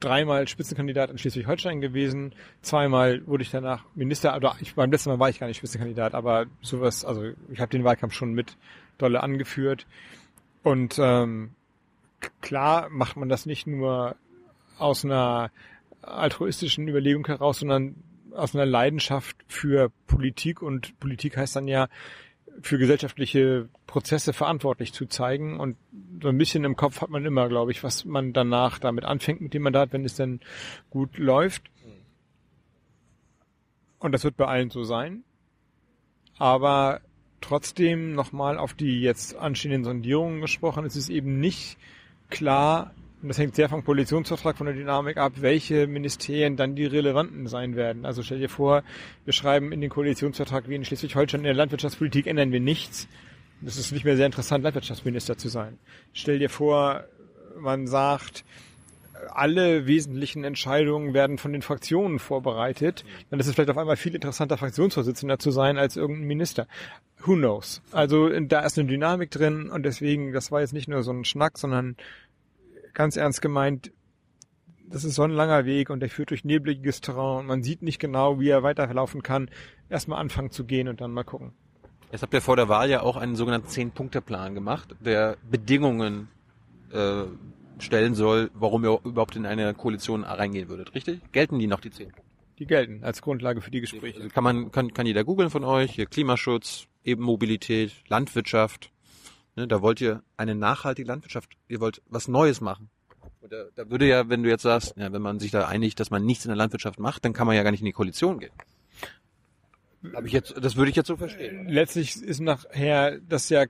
dreimal Spitzenkandidat in Schleswig-Holstein gewesen, zweimal wurde ich danach Minister, oder ich, beim letzten Mal war ich gar nicht Spitzenkandidat, aber sowas, also ich habe den Wahlkampf schon mit dolle angeführt. Und ähm, klar macht man das nicht nur aus einer altruistischen Überlegung heraus, sondern aus einer Leidenschaft für Politik. Und Politik heißt dann ja für gesellschaftliche Prozesse verantwortlich zu zeigen und so ein bisschen im Kopf hat man immer, glaube ich, was man danach damit anfängt mit dem Mandat, wenn es dann gut läuft. Und das wird bei allen so sein. Aber trotzdem nochmal auf die jetzt anstehenden Sondierungen gesprochen, es ist eben nicht klar, und das hängt sehr vom Koalitionsvertrag, von der Dynamik ab, welche Ministerien dann die relevanten sein werden. Also stell dir vor, wir schreiben in den Koalitionsvertrag wie in Schleswig-Holstein in der Landwirtschaftspolitik ändern wir nichts. Es ist nicht mehr sehr interessant, Landwirtschaftsminister zu sein. Stell dir vor, man sagt, alle wesentlichen Entscheidungen werden von den Fraktionen vorbereitet, dann ist es vielleicht auf einmal viel interessanter, Fraktionsvorsitzender zu sein als irgendein Minister. Who knows? Also da ist eine Dynamik drin und deswegen, das war jetzt nicht nur so ein Schnack, sondern ganz ernst gemeint, das ist so ein langer Weg und der führt durch nebliges Terrain und man sieht nicht genau, wie er weiterlaufen kann. Erstmal anfangen zu gehen und dann mal gucken. Jetzt habt ihr vor der Wahl ja auch einen sogenannten Zehn-Punkte-Plan gemacht, der Bedingungen äh, stellen soll, warum ihr überhaupt in eine Koalition reingehen würdet, richtig? Gelten die noch, die zehn? Die gelten als Grundlage für die Gespräche. Also kann man, kann, kann jeder googeln von euch, hier Klimaschutz, eben Mobilität, Landwirtschaft. Ne, da wollt ihr eine nachhaltige Landwirtschaft, ihr wollt was Neues machen. Und da, da würde ja, wenn du jetzt sagst, ja, wenn man sich da einigt, dass man nichts in der Landwirtschaft macht, dann kann man ja gar nicht in die Koalition gehen. Ich jetzt, das würde ich jetzt so verstehen. letztlich ist nachher das ja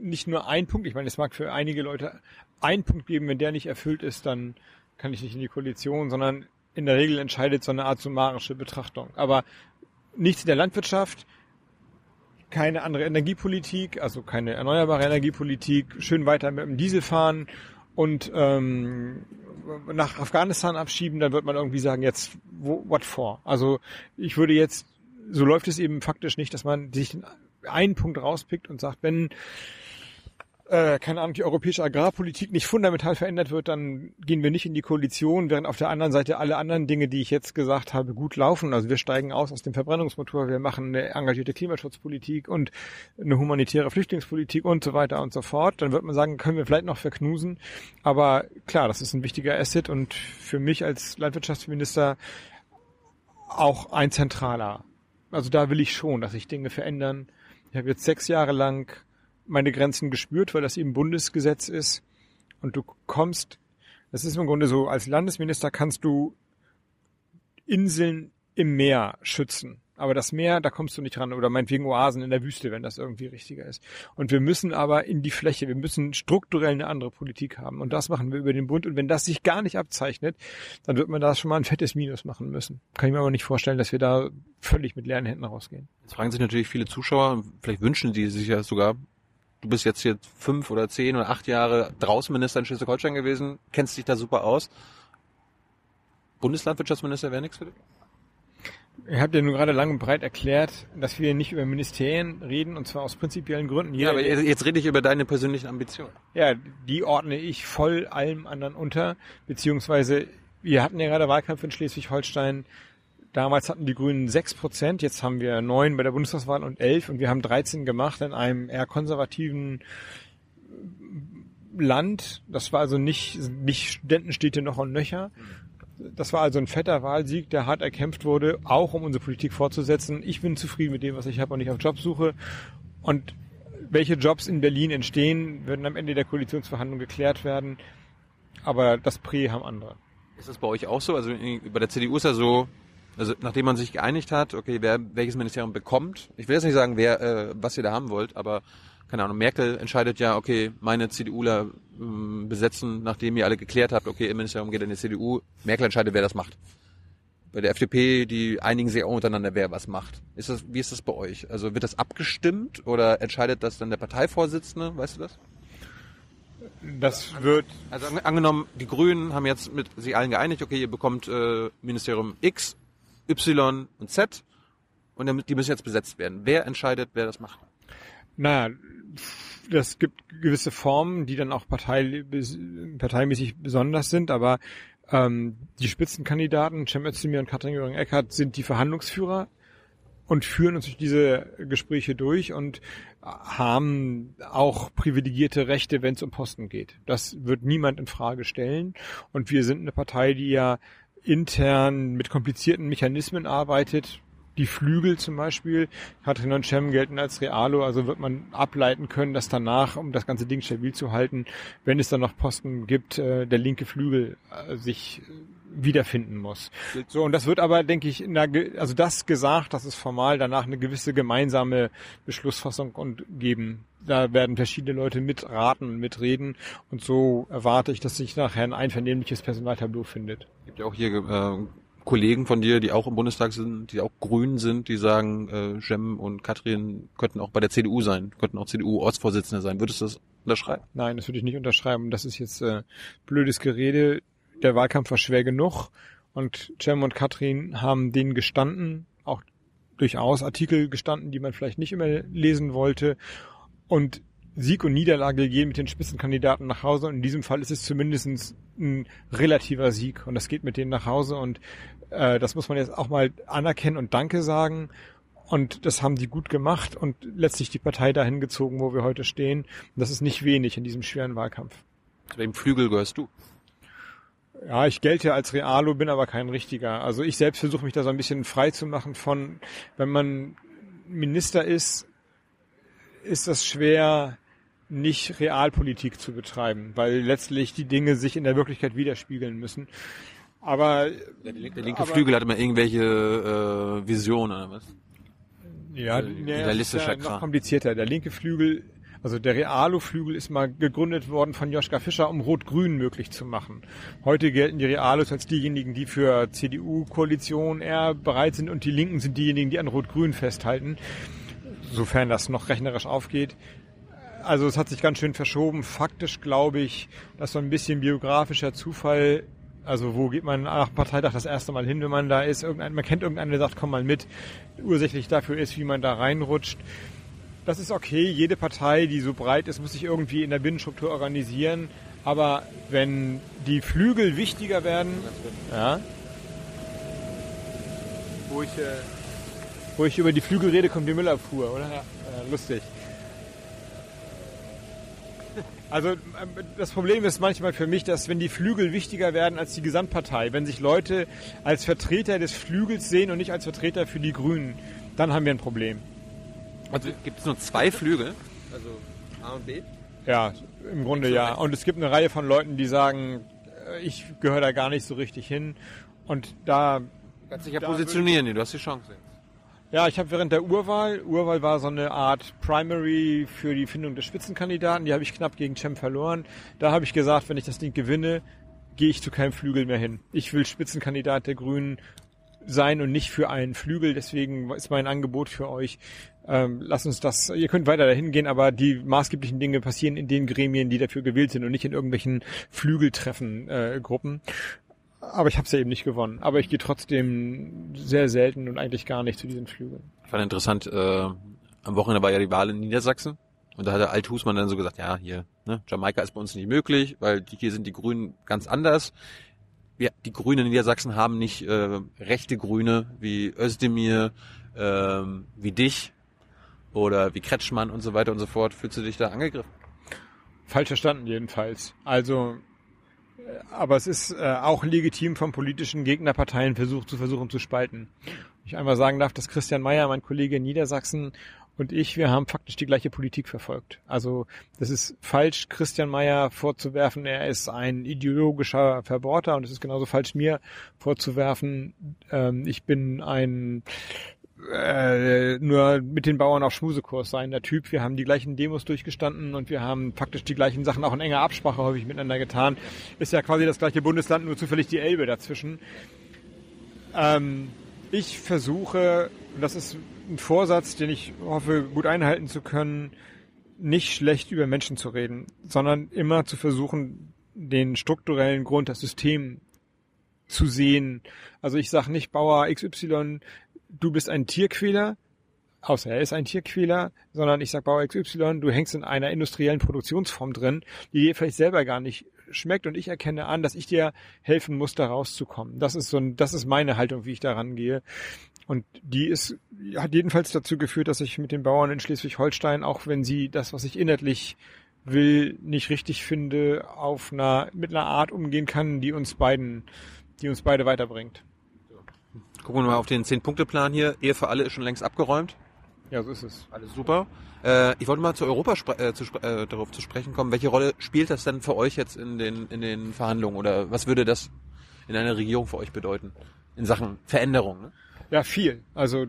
nicht nur ein Punkt. Ich meine, es mag für einige Leute einen Punkt geben, wenn der nicht erfüllt ist, dann kann ich nicht in die Koalition, sondern in der Regel entscheidet so eine Art summarische Betrachtung. Aber nichts in der Landwirtschaft, keine andere Energiepolitik, also keine erneuerbare Energiepolitik, schön weiter mit dem Diesel fahren und ähm, nach Afghanistan abschieben, dann wird man irgendwie sagen, jetzt wo, what for? Also ich würde jetzt, so läuft es eben faktisch nicht, dass man sich einen Punkt rauspickt und sagt, wenn äh, keine Ahnung, die europäische Agrarpolitik nicht fundamental verändert wird, dann gehen wir nicht in die Koalition, während auf der anderen Seite alle anderen Dinge, die ich jetzt gesagt habe, gut laufen. Also wir steigen aus aus dem Verbrennungsmotor, wir machen eine engagierte Klimaschutzpolitik und eine humanitäre Flüchtlingspolitik und so weiter und so fort. Dann wird man sagen, können wir vielleicht noch verknusen. Aber klar, das ist ein wichtiger Asset und für mich als Landwirtschaftsminister auch ein zentraler. Also da will ich schon, dass sich Dinge verändern. Ich habe jetzt sechs Jahre lang meine Grenzen gespürt, weil das eben Bundesgesetz ist. Und du kommst, das ist im Grunde so, als Landesminister kannst du Inseln im Meer schützen. Aber das Meer, da kommst du nicht ran. Oder meinetwegen Oasen in der Wüste, wenn das irgendwie richtiger ist. Und wir müssen aber in die Fläche, wir müssen strukturell eine andere Politik haben. Und das machen wir über den Bund. Und wenn das sich gar nicht abzeichnet, dann wird man da schon mal ein fettes Minus machen müssen. Kann ich mir aber nicht vorstellen, dass wir da völlig mit leeren Händen rausgehen. Jetzt fragen sich natürlich viele Zuschauer, vielleicht wünschen die sich ja sogar, du bist jetzt hier fünf oder zehn oder acht Jahre Draußenminister in Schleswig-Holstein gewesen, kennst dich da super aus. Bundeslandwirtschaftsminister wäre nichts für dich? Ich habe dir nur gerade lang und breit erklärt, dass wir nicht über Ministerien reden, und zwar aus prinzipiellen Gründen. Ja, aber jetzt, jetzt rede ich über deine persönlichen Ambitionen. Ja, die ordne ich voll allem anderen unter, beziehungsweise wir hatten ja gerade Wahlkampf in Schleswig-Holstein. Damals hatten die Grünen sechs Prozent, jetzt haben wir neun bei der Bundestagswahl und elf und wir haben 13 gemacht in einem eher konservativen Land. Das war also nicht, nicht Studentenstädte noch und nöcher. Das war also ein fetter Wahlsieg, der hart erkämpft wurde, auch um unsere Politik fortzusetzen. Ich bin zufrieden mit dem, was ich habe und ich auf Jobsuche. Und welche Jobs in Berlin entstehen, werden am Ende der Koalitionsverhandlungen geklärt werden. Aber das Prä haben andere. Ist das bei euch auch so? Also bei der CDU ist ja so, also nachdem man sich geeinigt hat, okay, wer welches Ministerium bekommt, ich will jetzt nicht sagen, wer äh, was ihr da haben wollt, aber keine Ahnung, Merkel entscheidet ja, okay, meine CDUler ähm, besetzen, nachdem ihr alle geklärt habt, okay, im Ministerium geht in die CDU, Merkel entscheidet, wer das macht. bei der FDP, die einigen sich auch untereinander, wer was macht. Ist das, wie ist das bei euch? Also wird das abgestimmt oder entscheidet das dann der Parteivorsitzende? Weißt du das? Das wird, Also an, angenommen, die Grünen haben jetzt mit sich allen geeinigt, okay, ihr bekommt äh, Ministerium X, Y und Z und die müssen jetzt besetzt werden. Wer entscheidet, wer das macht? naja, das gibt gewisse Formen, die dann auch partei, parteimäßig besonders sind, aber ähm, die Spitzenkandidaten, Cem Özdemir und Katrin Göring-Eckardt, sind die Verhandlungsführer und führen uns durch diese Gespräche durch und haben auch privilegierte Rechte, wenn es um Posten geht. Das wird niemand in Frage stellen. Und wir sind eine Partei, die ja intern mit komplizierten Mechanismen arbeitet. Die Flügel zum Beispiel, Katrin und Cem gelten als Realo, also wird man ableiten können, dass danach, um das ganze Ding stabil zu halten, wenn es dann noch Posten gibt, äh, der linke Flügel äh, sich wiederfinden muss. So, und das wird aber, denke ich, in der, also das gesagt, dass es formal danach eine gewisse gemeinsame Beschlussfassung und geben. Da werden verschiedene Leute mitraten und mitreden und so erwarte ich, dass sich nachher ein einvernehmliches Personaltableau findet. gibt ja auch hier äh, Kollegen von dir, die auch im Bundestag sind, die auch Grün sind, die sagen, äh, Jem und Katrin könnten auch bei der CDU sein, könnten auch CDU-Ortsvorsitzende sein. Würdest du das unterschreiben? Nein, das würde ich nicht unterschreiben. Das ist jetzt äh, blödes Gerede. Der Wahlkampf war schwer genug und Cem und Katrin haben denen gestanden, auch durchaus Artikel gestanden, die man vielleicht nicht immer lesen wollte. Und Sieg und Niederlage gehen mit den Spitzenkandidaten nach Hause. Und in diesem Fall ist es zumindest ein relativer Sieg. Und das geht mit denen nach Hause. Und äh, das muss man jetzt auch mal anerkennen und Danke sagen. Und das haben die gut gemacht und letztlich die Partei dahin gezogen, wo wir heute stehen. Und das ist nicht wenig in diesem schweren Wahlkampf. Zu welchem Flügel gehörst du? Ja, ich gelte als Realo, bin aber kein richtiger. Also ich selbst versuche mich da so ein bisschen frei zu machen von, wenn man Minister ist, ist das schwer, nicht Realpolitik zu betreiben, weil letztlich die Dinge sich in der Wirklichkeit widerspiegeln müssen. Aber Der, linke, der linke aber- Flügel hat immer irgendwelche äh, Visionen oder was? Ja, Äh, idealistischer das ist ja Kram. noch komplizierter. Der linke Flügel, also der Realo-Flügel ist mal gegründet worden von Joschka Fischer, um Rot-Grün möglich zu machen. Heute gelten die Realos als diejenigen, die für CDU-Koalition eher bereit sind und die Linken sind diejenigen, die an Rot-Grün festhalten, sofern das noch rechnerisch aufgeht. Also es hat sich ganz schön verschoben. Faktisch glaube ich, dass so ein bisschen biografischer Zufall, also wo geht man nach Parteitag das erste Mal hin, wenn man da ist, irgendein, man kennt irgendeinen, der sagt, komm mal mit, ursächlich dafür ist, wie man da reinrutscht. Das ist okay, jede Partei, die so breit ist, muss sich irgendwie in der Binnenstruktur organisieren. Aber wenn die Flügel wichtiger werden, ja, wo ich, äh, wo ich über die Flügel rede, kommt die Müllabfuhr, oder? Ja. Äh, lustig. Also ähm, das Problem ist manchmal für mich, dass wenn die Flügel wichtiger werden als die Gesamtpartei, wenn sich Leute als Vertreter des Flügels sehen und nicht als Vertreter für die Grünen, dann haben wir ein Problem. Also gibt es nur zwei Flügel? Also A und B? Ja, im Grunde ja. Und es gibt eine Reihe von Leuten, die sagen, äh, ich gehöre da gar nicht so richtig hin. Und da, Kannst dich ja positionieren, du hast die Chance. Ja, ich habe während der Urwahl, Urwahl war so eine Art Primary für die Findung des Spitzenkandidaten, die habe ich knapp gegen Cem verloren. Da habe ich gesagt, wenn ich das Ding gewinne, gehe ich zu keinem Flügel mehr hin. Ich will Spitzenkandidat der Grünen sein und nicht für einen Flügel. Deswegen ist mein Angebot für euch, ähm, lasst uns das, ihr könnt weiter dahin gehen, aber die maßgeblichen Dinge passieren in den Gremien, die dafür gewählt sind und nicht in irgendwelchen Flügeltreffen, äh. Aber ich habe es ja eben nicht gewonnen. Aber ich gehe trotzdem sehr selten und eigentlich gar nicht zu diesen Flügeln. Ich fand interessant, äh, am Wochenende war ja die Wahl in Niedersachsen. Und da hat der Althusmann dann so gesagt, ja, hier, ne, Jamaika ist bei uns nicht möglich, weil die, hier sind die Grünen ganz anders. Wir, die Grünen in Niedersachsen haben nicht äh, rechte Grüne wie Özdemir, ähm, wie dich oder wie Kretschmann und so weiter und so fort. Fühlst du dich da angegriffen? Falsch verstanden jedenfalls. Also, aber es ist äh, auch legitim vom politischen Gegnerparteien versucht zu versuchen zu spalten. Ich einmal sagen darf, dass Christian Mayer, mein Kollege in Niedersachsen und ich, wir haben faktisch die gleiche Politik verfolgt. Also das ist falsch, Christian Mayer vorzuwerfen, er ist ein ideologischer Verbohrter und es ist genauso falsch mir vorzuwerfen, ähm, ich bin ein äh, nur mit den Bauern auf Schmusekurs sein, der Typ. Wir haben die gleichen Demos durchgestanden und wir haben faktisch die gleichen Sachen auch in enger Absprache häufig miteinander getan. Ist ja quasi das gleiche Bundesland, nur zufällig die Elbe dazwischen. Ähm, ich versuche, das ist ein Vorsatz, den ich hoffe, gut einhalten zu können, nicht schlecht über Menschen zu reden, sondern immer zu versuchen, den strukturellen Grund, das System zu sehen. Also ich sage nicht Bauer XY, du bist ein Tierquäler, außer er ist ein Tierquäler, sondern ich sag Bauer XY, du hängst in einer industriellen Produktionsform drin, die dir vielleicht selber gar nicht schmeckt und ich erkenne an, dass ich dir helfen muss, da rauszukommen. Das ist so ein, das ist meine Haltung, wie ich da rangehe. Und die ist, hat jedenfalls dazu geführt, dass ich mit den Bauern in Schleswig-Holstein, auch wenn sie das, was ich inhaltlich will, nicht richtig finde, auf einer, mit einer Art umgehen kann, die uns beiden, die uns beide weiterbringt. Gucken wir mal auf den Zehn-Punkte-Plan hier. Ehe für alle ist schon längst abgeräumt. Ja, so ist es. Alles super. Äh, ich wollte mal zu Europa äh, zu, äh, darauf zu sprechen kommen. Welche Rolle spielt das denn für euch jetzt in den, in den Verhandlungen? Oder was würde das in einer Regierung für euch bedeuten? In Sachen Veränderung? Ne? Ja, viel. Also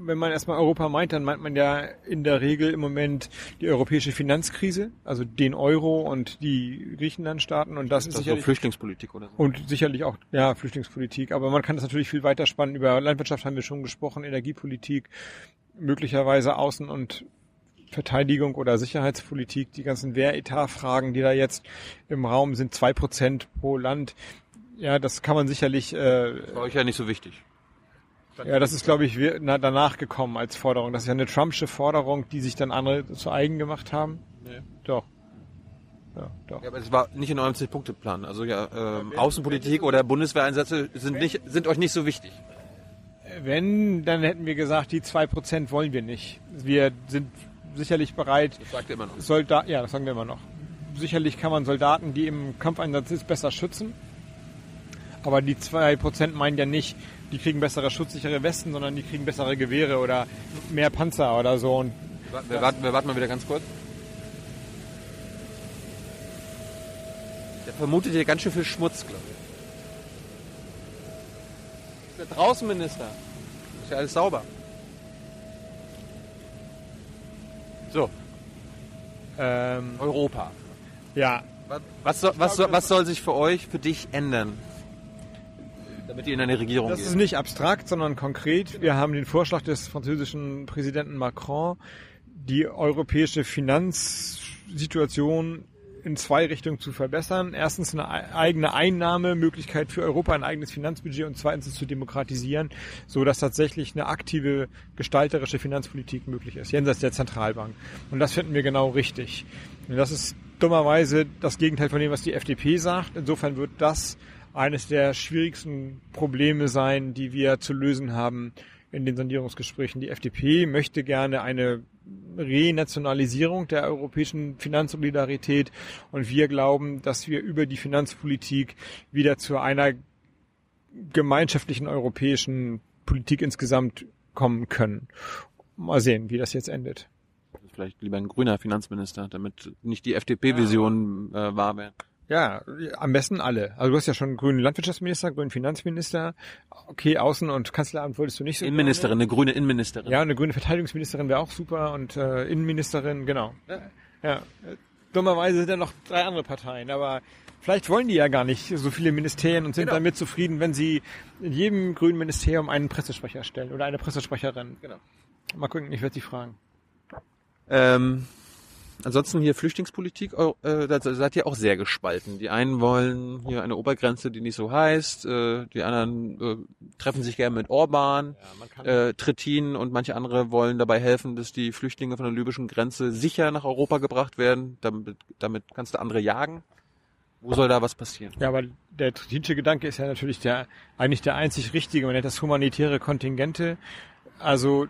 wenn man erstmal Europa meint, dann meint man ja in der Regel im Moment die europäische Finanzkrise, also den Euro und die Griechenlandstaaten und das, Das ist ist sicherlich Flüchtlingspolitik oder so. und sicherlich auch ja Flüchtlingspolitik, aber man kann das natürlich viel weiter spannen. Über Landwirtschaft haben wir schon gesprochen, Energiepolitik, möglicherweise Außen- und Verteidigung oder Sicherheitspolitik, die ganzen Wehretatfragen, die da jetzt im Raum sind, zwei Prozent pro Land. Ja, das kann man sicherlich äh, Für euch ja nicht so wichtig. Ja, das ist, glaube ich, danach gekommen als Forderung. Das ist ja eine Trumpsche Forderung, die sich dann andere zu eigen gemacht haben. Nee. Doch. Ja, doch. Ja, aber es war nicht in eurem Zehn-Punkte-Plan. Also ja, ähm, Außenpolitik oder Bundeswehreinsätze sind nicht, sind euch nicht so wichtig. Wenn, dann hätten wir gesagt, die zwei Prozent wollen wir nicht. Wir sind sicherlich bereit, Das sagt ihr immer noch. Soldaten, ja, das sagen wir immer noch. Sicherlich kann man Soldaten, die im Kampfeinsatz sind, besser schützen. Aber die zwei Prozent meinen ja nicht, die kriegen bessere schutzsichere Westen, sondern die kriegen bessere Gewehre oder mehr Panzer oder so. Und Wir warten, wir warten mal wieder ganz kurz. Der vermutet hier ganz schön viel Schmutz, glaube ich. Der Draußenminister. Ist ja alles sauber. So, ähm, Europa. ja, Was, was, soll, was, soll, was soll sich für euch, für dich ändern? Damit ihr in eine Regierung Das geht. ist nicht abstrakt, sondern konkret. Wir haben den Vorschlag des französischen Präsidenten Macron, die europäische Finanzsituation in zwei Richtungen zu verbessern. Erstens eine eigene Einnahmemöglichkeit für Europa, ein eigenes Finanzbudget und zweitens es zu demokratisieren, so dass tatsächlich eine aktive gestalterische Finanzpolitik möglich ist, jenseits der Zentralbank. Und das finden wir genau richtig. Und das ist dummerweise das Gegenteil von dem, was die FDP sagt. Insofern wird das eines der schwierigsten Probleme sein, die wir zu lösen haben in den Sondierungsgesprächen. Die FDP möchte gerne eine Renationalisierung der europäischen Finanzsolidarität und wir glauben, dass wir über die Finanzpolitik wieder zu einer gemeinschaftlichen europäischen Politik insgesamt kommen können. Mal sehen, wie das jetzt endet. Vielleicht lieber ein grüner Finanzminister, damit nicht die FDP-Vision äh, wahr werden. Ja, am besten alle. Also du hast ja schon einen grünen Landwirtschaftsminister, grünen Finanzminister. Okay, Außen- und Kanzleramt wolltest du nicht so Innenministerin, eine grüne Innenministerin. Ja, eine grüne Verteidigungsministerin wäre auch super und äh, Innenministerin, genau. Ja. Äh, Dummerweise sind ja noch drei andere Parteien, aber vielleicht wollen die ja gar nicht so viele Ministerien und sind Genau. damit zufrieden, wenn sie in jedem grünen Ministerium einen Pressesprecher stellen oder eine Pressesprecherin. Genau. Mal gucken, ich werde sie fragen. Ähm, ansonsten hier Flüchtlingspolitik, äh, da seid ihr auch sehr gespalten. Die einen wollen hier eine Obergrenze, die nicht so heißt, äh, die anderen äh, treffen sich gerne mit Orban, äh, Trittin und manche andere wollen dabei helfen, dass die Flüchtlinge von der libyschen Grenze sicher nach Europa gebracht werden. Damit, damit kannst du andere jagen. Wo soll da was passieren? Ja, aber der Trittinsche Gedanke ist ja natürlich der eigentlich der einzig richtige. Man nennt das humanitäre Kontingente. Also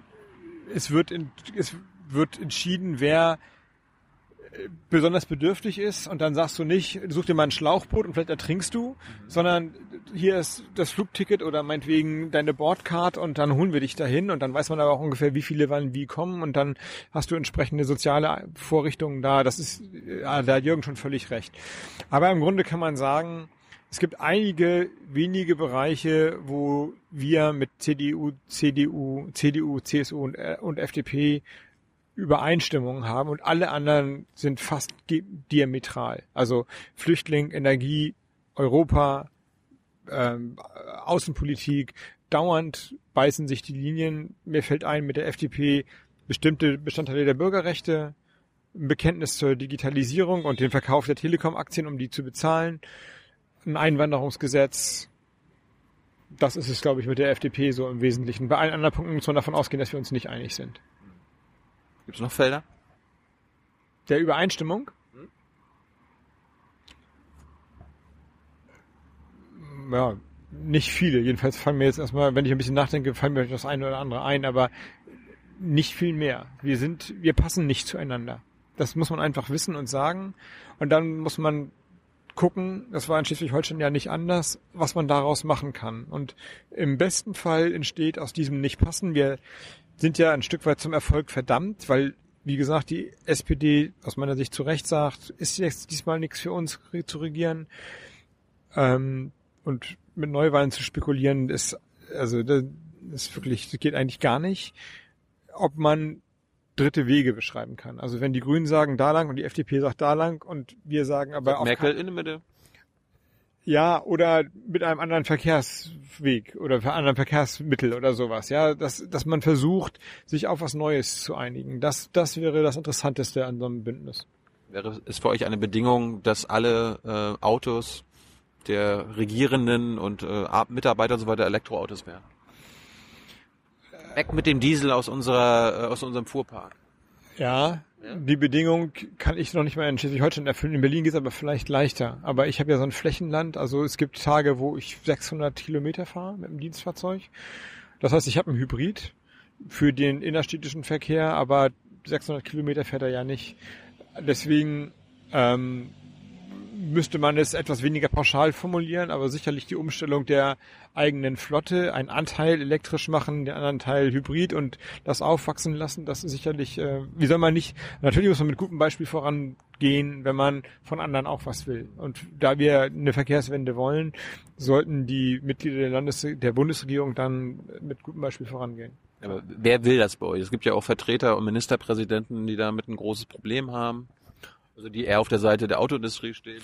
es wird in, es wird entschieden, wer besonders bedürftig ist und dann sagst du nicht, such dir mal ein Schlauchboot und vielleicht ertrinkst du, sondern hier ist das Flugticket oder meinetwegen deine Bordcard und dann holen wir dich dahin und dann weiß man aber auch ungefähr, wie viele wann wie kommen und dann hast du entsprechende soziale Vorrichtungen da. Das ist, ja, da hat Jürgen schon völlig recht. Aber im Grunde kann man sagen, es gibt einige wenige Bereiche, wo wir mit CDU, CDU, CDU, CSU und, äh, und FDP Übereinstimmungen haben und alle anderen sind fast diametral. Also Flüchtling, Energie, Europa, ähm, Außenpolitik. Dauernd beißen sich die Linien. Mir fällt ein, mit der FDP bestimmte Bestandteile der Bürgerrechte, ein Bekenntnis zur Digitalisierung und den Verkauf der Telekom-Aktien, um die zu bezahlen, ein Einwanderungsgesetz. Das ist es, glaube ich, mit der FDP so im Wesentlichen. Bei allen anderen Punkten muss man davon ausgehen, dass wir uns nicht einig sind. Gibt es noch Felder? Der Übereinstimmung? Ja, nicht viele. Jedenfalls fallen mir jetzt erstmal, wenn ich ein bisschen nachdenke, fallen mir das eine oder andere ein, aber nicht viel mehr. Wir sind, wir passen nicht zueinander. Das muss man einfach wissen und sagen. Und dann muss man gucken, das war in Schleswig-Holstein ja nicht anders, was man daraus machen kann. Und im besten Fall entsteht aus diesem Nicht-Passen, wir sind ja ein Stück weit zum Erfolg verdammt, weil, wie gesagt, die SPD aus meiner Sicht zu Recht sagt, ist jetzt diesmal nichts für uns zu regieren. Ähm, und mit Neuwahlen zu spekulieren, ist, also, das ist wirklich, das geht eigentlich gar nicht. Ob man dritte Wege beschreiben kann. Also wenn die Grünen sagen da lang und die FDP sagt da lang und wir sagen aber auch Merkel in der Mitte. Ja oder mit einem anderen Verkehrsweg oder für anderen Verkehrsmittel oder sowas. Ja, dass dass man versucht, sich auf was Neues zu einigen. Das das wäre das Interessanteste an so einem Bündnis. Wäre es für euch eine Bedingung, dass alle äh, Autos der Regierenden und äh, Mitarbeiter und so weiter Elektroautos wären? Weg mit dem Diesel aus unserer äh, aus unserem Fuhrpark. Ja, Die Bedingung kann ich noch nicht mal in Schleswig-Holstein erfüllen. In Berlin geht es aber vielleicht leichter. Aber ich habe ja so ein Flächenland. Also es gibt Tage, wo ich 600 Kilometer fahre mit dem Dienstfahrzeug. Das heißt, ich habe einen Hybrid für den innerstädtischen Verkehr, aber 600 Kilometer fährt er ja nicht. Deswegen ähm, müsste man es etwas weniger pauschal formulieren, aber sicherlich die Umstellung der eigenen Flotte, einen Anteil elektrisch machen, den anderen Teil hybrid und das aufwachsen lassen, das ist sicherlich, äh, wie soll man nicht, natürlich muss man mit gutem Beispiel vorangehen, wenn man von anderen auch was will. Und da wir eine Verkehrswende wollen, sollten die Mitglieder der Landes der Bundesregierung dann mit gutem Beispiel vorangehen. Aber wer will das bei euch? Es gibt ja auch Vertreter und Ministerpräsidenten, die damit ein großes Problem haben. Also die eher auf der Seite der Autoindustrie stehen.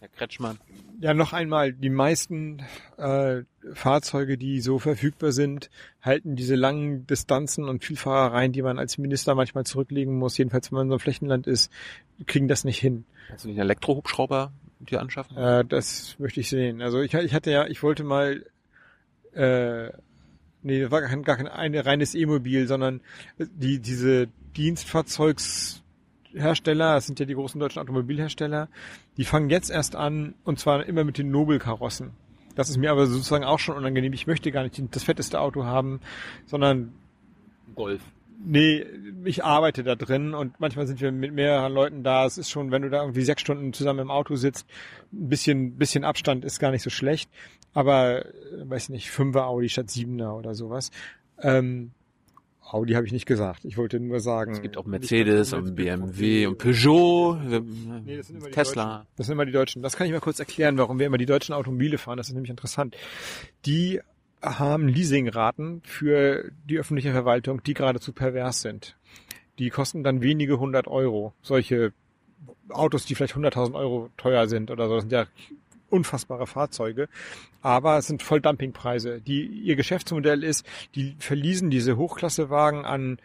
Herr Kretschmann. Ja, noch einmal, die meisten äh, Fahrzeuge, die so verfügbar sind, halten diese langen Distanzen und Vielfahrereien, die man als Minister manchmal zurücklegen muss, jedenfalls wenn man in so einem Flächenland ist, kriegen das nicht hin. Kannst du nicht einen Elektrohubschrauber dir anschaffen? Äh, das möchte ich sehen. Also ich, ich hatte ja, ich wollte mal, äh, nee, war gar kein, gar kein ein reines E-Mobil, sondern die diese Dienstfahrzeugshersteller, das sind ja die großen deutschen Automobilhersteller, die fangen jetzt erst an, und zwar immer mit den Nobelkarossen. Das ist mir aber sozusagen auch schon unangenehm. Ich möchte gar nicht das fetteste Auto haben, sondern Golf. Nee, ich arbeite da drin und manchmal sind wir mit mehreren Leuten da. Es ist schon, wenn du da irgendwie sechs Stunden zusammen im Auto sitzt, ein bisschen, bisschen Abstand ist gar nicht so schlecht. Aber, äh, weiß nicht, Fünfer Audi statt Siebener oder sowas. Ähm, Audi habe ich nicht gesagt. Ich wollte nur sagen. Es gibt auch Mercedes und BMW und Peugeot, Nee, das sind immer die Tesla. Das sind immer die Deutschen. Das kann ich mal kurz erklären, warum wir immer die deutschen Automobile fahren. Das ist nämlich interessant. Die haben Leasingraten für die öffentliche Verwaltung, die geradezu pervers sind. Die kosten dann wenige hundert Euro. Solche Autos, die vielleicht 100.000 Euro teuer sind oder so, das sind ja unfassbare Fahrzeuge. Aber es sind Volldumpingpreise. Die, ihr Geschäftsmodell ist, die verließen diese Hochklassewagen an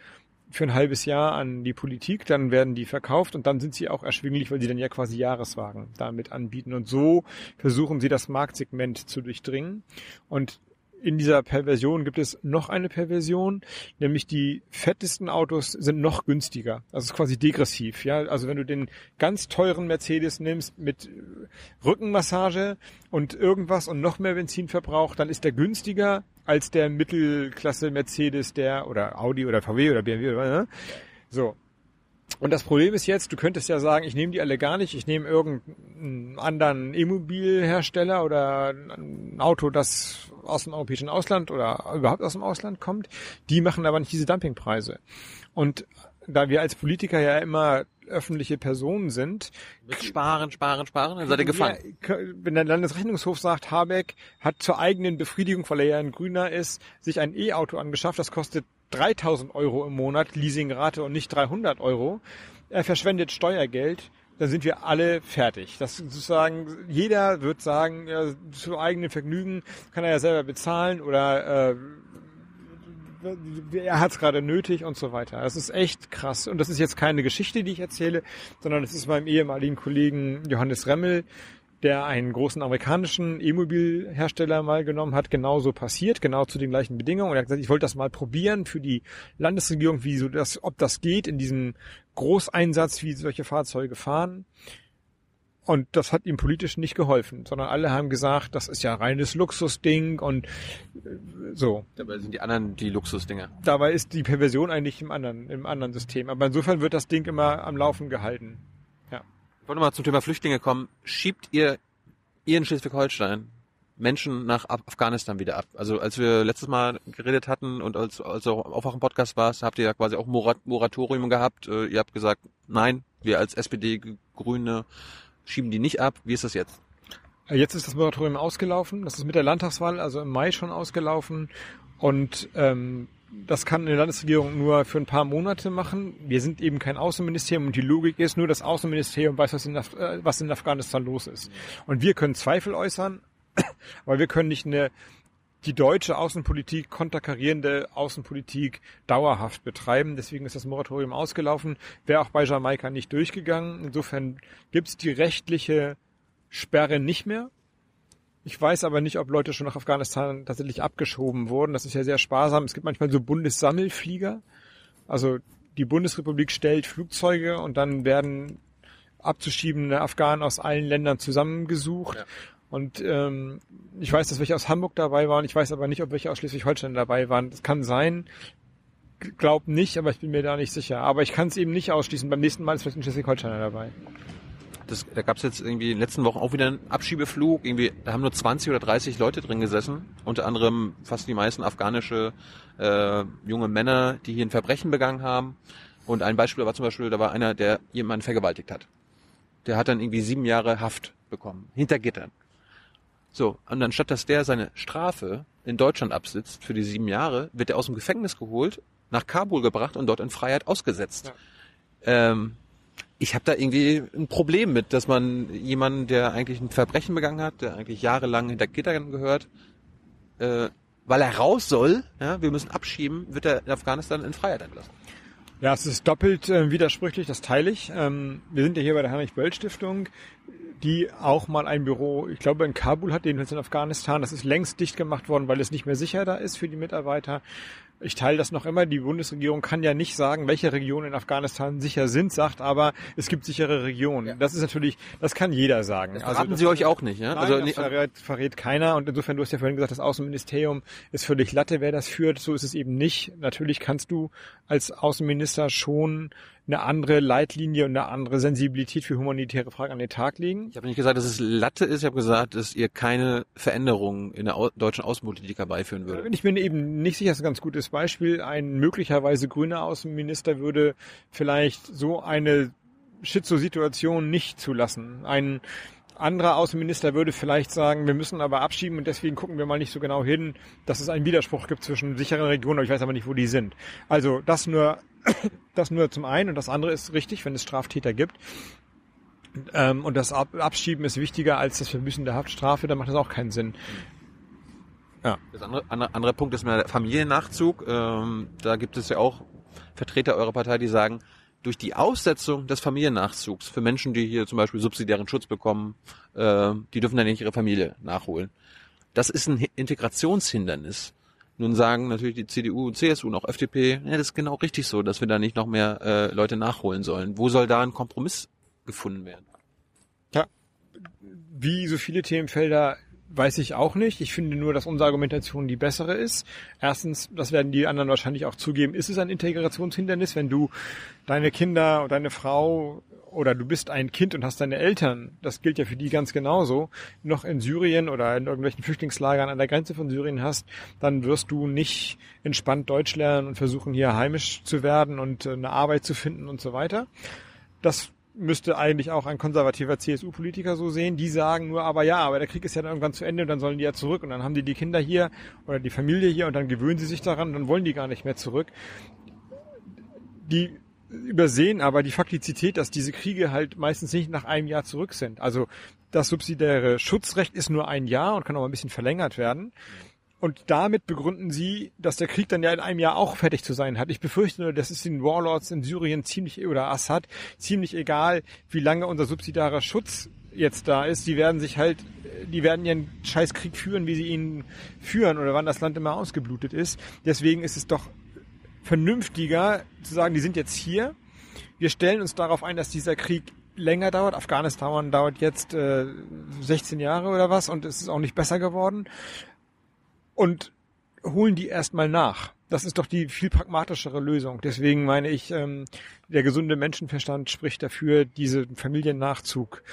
für ein halbes Jahr an die Politik, dann werden die verkauft und dann sind sie auch erschwinglich, weil sie dann ja quasi Jahreswagen damit anbieten. Und so versuchen sie das Marktsegment zu durchdringen. Und in dieser Perversion gibt es noch eine Perversion, nämlich die fettesten Autos sind noch günstiger. Also es ist quasi degressiv. Ja, also wenn du den ganz teuren Mercedes nimmst mit Rückenmassage und irgendwas und noch mehr Benzinverbrauch, dann ist der günstiger als der Mittelklasse Mercedes, der oder Audi oder VW oder BMW oder ne? so. Und das Problem ist jetzt, du könntest ja sagen, ich nehme die alle gar nicht, ich nehme irgendeinen anderen E-Mobilhersteller oder ein Auto, das aus dem europäischen Ausland oder überhaupt aus dem Ausland kommt. Die machen aber nicht diese Dumpingpreise. Und da wir als Politiker ja immer öffentliche Personen sind, Sparen, sparen, sparen, dann seid ihr gefangen. ja, wenn der Landesrechnungshof sagt, Habeck hat zur eigenen Befriedigung, weil er ja ein Grüner ist, sich ein E-Auto angeschafft, das kostet 3000 Euro im Monat, Leasingrate und nicht 300 Euro. Er verschwendet Steuergeld dann sind wir alle fertig. Das sozusagen, jeder wird sagen, ja, zu eigenen Vergnügen kann er ja selber bezahlen oder äh, er hat es gerade nötig und so weiter. Das ist echt krass. Und das ist jetzt keine Geschichte, die ich erzähle, sondern es ist meinem ehemaligen Kollegen Johannes Remmel, der einen großen amerikanischen E-Mobilhersteller mal genommen hat, genauso passiert, genau zu den gleichen Bedingungen. Und er hat gesagt, ich wollte das mal probieren für die Landesregierung, wie so das, ob das geht in diesem Großeinsatz, wie solche Fahrzeuge fahren. Und das hat ihm politisch nicht geholfen, sondern alle haben gesagt, das ist ja reines Luxusding und äh, so. Dabei sind die anderen die Luxusdinger. Dabei ist die Perversion eigentlich im anderen, im anderen System. Aber insofern wird das Ding immer am Laufen gehalten. Ich wollte mal zum Thema Flüchtlinge kommen. Schiebt ihr, ihr in Schleswig-Holstein Menschen nach Af- Afghanistan wieder ab? Also als wir letztes Mal geredet hatten und als, als auch auf dem Podcast warst, habt ihr ja quasi auch Morat Moratorium gehabt. Äh, ihr habt gesagt, nein, wir als SPD, Grüne schieben die nicht ab. Wie ist das jetzt? Äh, Jetzt ist das Moratorium ausgelaufen. Das ist mit der Landtagswahl, also im Mai schon ausgelaufen. Und ähm, das kann eine Landesregierung nur für ein paar Monate machen. Wir sind eben kein Außenministerium und die Logik ist, nur das Außenministerium weiß, was in, Af äh, was in Afghanistan los ist. Und wir können Zweifel äußern, <clears throat> aber wir können nicht eine die deutsche Außenpolitik konterkarierende Außenpolitik dauerhaft betreiben. Deswegen ist das Moratorium ausgelaufen. Wäre auch bei Jamaika nicht durchgegangen. Insofern gibt's die rechtliche Sperre nicht mehr. Ich weiß aber nicht, ob Leute schon nach Afghanistan tatsächlich abgeschoben wurden. Das ist ja sehr sparsam. Es gibt manchmal so Bundessammelflieger. Also die Bundesrepublik stellt Flugzeuge und dann werden abzuschiebende Afghanen aus allen Ländern zusammengesucht. Ja. Und ähm, ich weiß, dass welche aus Hamburg dabei waren. Ich weiß aber nicht, ob welche aus Schleswig-Holstein dabei waren. Das kann sein. Glaub nicht, aber ich bin mir da nicht sicher. Aber ich kann es eben nicht ausschließen. Beim nächsten Mal ist vielleicht ein Schleswig-Holsteiner dabei. Das, da gab es jetzt irgendwie in den letzten Wochen auch wieder einen Abschiebeflug. Irgendwie, da haben nur 20 oder 30 Leute drin gesessen. Unter anderem fast die meisten afghanische äh, junge Männer, die hier ein Verbrechen begangen haben. Und ein Beispiel war zum Beispiel, da war einer, der jemanden vergewaltigt hat. Der hat dann irgendwie sieben Jahre Haft bekommen, hinter Gittern. So, und anstatt dass der seine Strafe in Deutschland absitzt für die sieben Jahre, wird er aus dem Gefängnis geholt, nach Kabul gebracht und dort in Freiheit ausgesetzt. Ähm, ich habe da irgendwie ein Problem mit, dass man jemanden, der eigentlich ein Verbrechen begangen hat, der eigentlich jahrelang hinter Gittern gehört, äh, weil er raus soll, ja, wir müssen abschieben, wird er in Afghanistan in Freiheit entlassen. Ja, es ist doppelt äh, widersprüchlich, das teile ich. Ähm, wir sind ja hier bei der Heinrich-Böll-Stiftung, die auch mal ein Büro, ich glaube in Kabul hat, jedenfalls in Afghanistan. Das ist längst dicht gemacht worden, weil es nicht mehr sicher da ist für die Mitarbeiter. Ich teile das noch immer. Die Bundesregierung kann ja nicht sagen, welche Regionen in Afghanistan sicher sind, sagt aber, es gibt sichere Regionen. Das ist natürlich, das kann jeder sagen. Das verraten Sie euch auch nicht, ja? Nein, also das verrät, verrät keiner. Und insofern, du hast ja vorhin gesagt, das Außenministerium ist völlig Latte, wer das führt. So ist es eben nicht. Natürlich kannst du als Außenminister schon eine andere Leitlinie und eine andere Sensibilität für humanitäre Fragen an den Tag legen. ich habe nicht gesagt, dass es Latte ist, ich habe gesagt, dass ihr keine Veränderungen in der deutschen Außenpolitik herbeiführen würdet. Ich bin eben nicht sicher, das ist ein ganz gutes Beispiel. Ein möglicherweise grüner Außenminister würde vielleicht so eine Schizo-Situation nicht zulassen. Ein anderer Außenminister würde vielleicht sagen, wir müssen aber abschieben und deswegen gucken wir mal nicht so genau hin, dass es einen Widerspruch gibt zwischen sicheren Regionen, aber ich weiß aber nicht, wo die sind. Also das nur, <coughs> das nur zum einen und das andere ist richtig, wenn es Straftäter gibt. Ähm, und das Ab Abschieben ist wichtiger als das Verbüßen der Haftstrafe, dann macht das auch keinen Sinn. Das andere, andere, andere Punkt ist mehr der Familiennachzug. Ähm, da gibt es ja auch Vertreter eurer Partei, die sagen, durch die Aussetzung des Familiennachzugs für Menschen, die hier zum Beispiel subsidiären Schutz bekommen, äh, die dürfen dann nicht ihre Familie nachholen. Das ist ein Hi- Integrationshindernis. Nun sagen natürlich die CDU, CSU und auch FDP, ja, das ist genau richtig so, dass wir da nicht noch mehr äh, Leute nachholen sollen. Wo soll da ein Kompromiss gefunden werden? Ja, wie so viele Themenfelder weiß ich auch nicht. Ich finde nur, dass unsere Argumentation die bessere ist. Erstens, das werden die anderen wahrscheinlich auch zugeben, ist es ein Integrationshindernis, wenn du deine Kinder oder deine Frau oder du bist ein Kind und hast deine Eltern, das gilt ja für die ganz genauso, noch in Syrien oder in irgendwelchen Flüchtlingslagern an der Grenze von Syrien hast, dann wirst du nicht entspannt Deutsch lernen und versuchen hier heimisch zu werden und äh, eine Arbeit zu finden und so weiter. Das müsste eigentlich auch ein konservativer CSU-Politiker so sehen. Die sagen nur, aber ja, aber der Krieg ist ja dann irgendwann zu Ende und dann sollen die ja zurück und dann haben die die Kinder hier oder die Familie hier und dann gewöhnen sie sich daran und dann wollen die gar nicht mehr zurück. Die übersehen aber die Faktizität, dass diese Kriege halt meistens nicht nach einem Jahr zurück sind. Also das subsidiäre Schutzrecht ist nur ein Jahr und kann auch ein bisschen verlängert werden. Und damit begründen sie, dass der Krieg dann ja in einem Jahr auch fertig zu sein hat. Ich befürchte nur, das ist den Warlords in Syrien ziemlich, oder Assad, ziemlich egal, wie lange unser subsidiarer Schutz jetzt da ist. Die werden sich halt, die werden ihren Scheißkrieg führen, wie sie ihn führen oder wann das Land immer ausgeblutet ist. Deswegen ist es doch vernünftiger zu sagen, die sind jetzt hier. Wir stellen uns darauf ein, dass dieser Krieg länger dauert. Afghanistan dauert jetzt äh, 16 Jahre oder was und es ist auch nicht besser geworden. Und holen die erstmal nach. Das ist doch die viel pragmatischere Lösung. Deswegen meine ich, ähm, der gesunde Menschenverstand spricht dafür, diesen Familiennachzug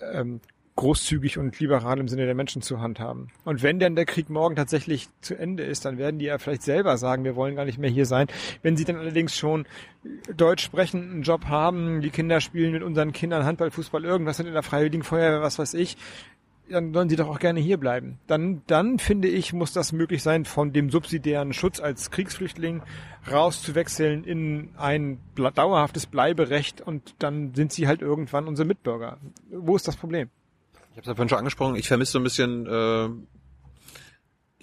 ähm, großzügig und liberal im Sinne der Menschen zu handhaben. Und wenn denn der Krieg morgen tatsächlich zu Ende ist, dann werden die ja vielleicht selber sagen, wir wollen gar nicht mehr hier sein. Wenn sie dann allerdings schon Deutsch sprechen, einen Job haben, die Kinder spielen mit unseren Kindern Handball, Fußball, irgendwas sind in der Freiwilligen Feuerwehr, was weiß ich, dann sollen sie doch auch gerne hier bleiben. Dann, dann finde ich, muss das möglich sein, von dem subsidiären Schutz als Kriegsflüchtling rauszuwechseln in ein dauerhaftes Bleiberecht und dann sind sie halt irgendwann unsere Mitbürger. Wo ist das Problem? Ich habe es ja vorhin schon angesprochen, ich vermisse so ein bisschen, äh,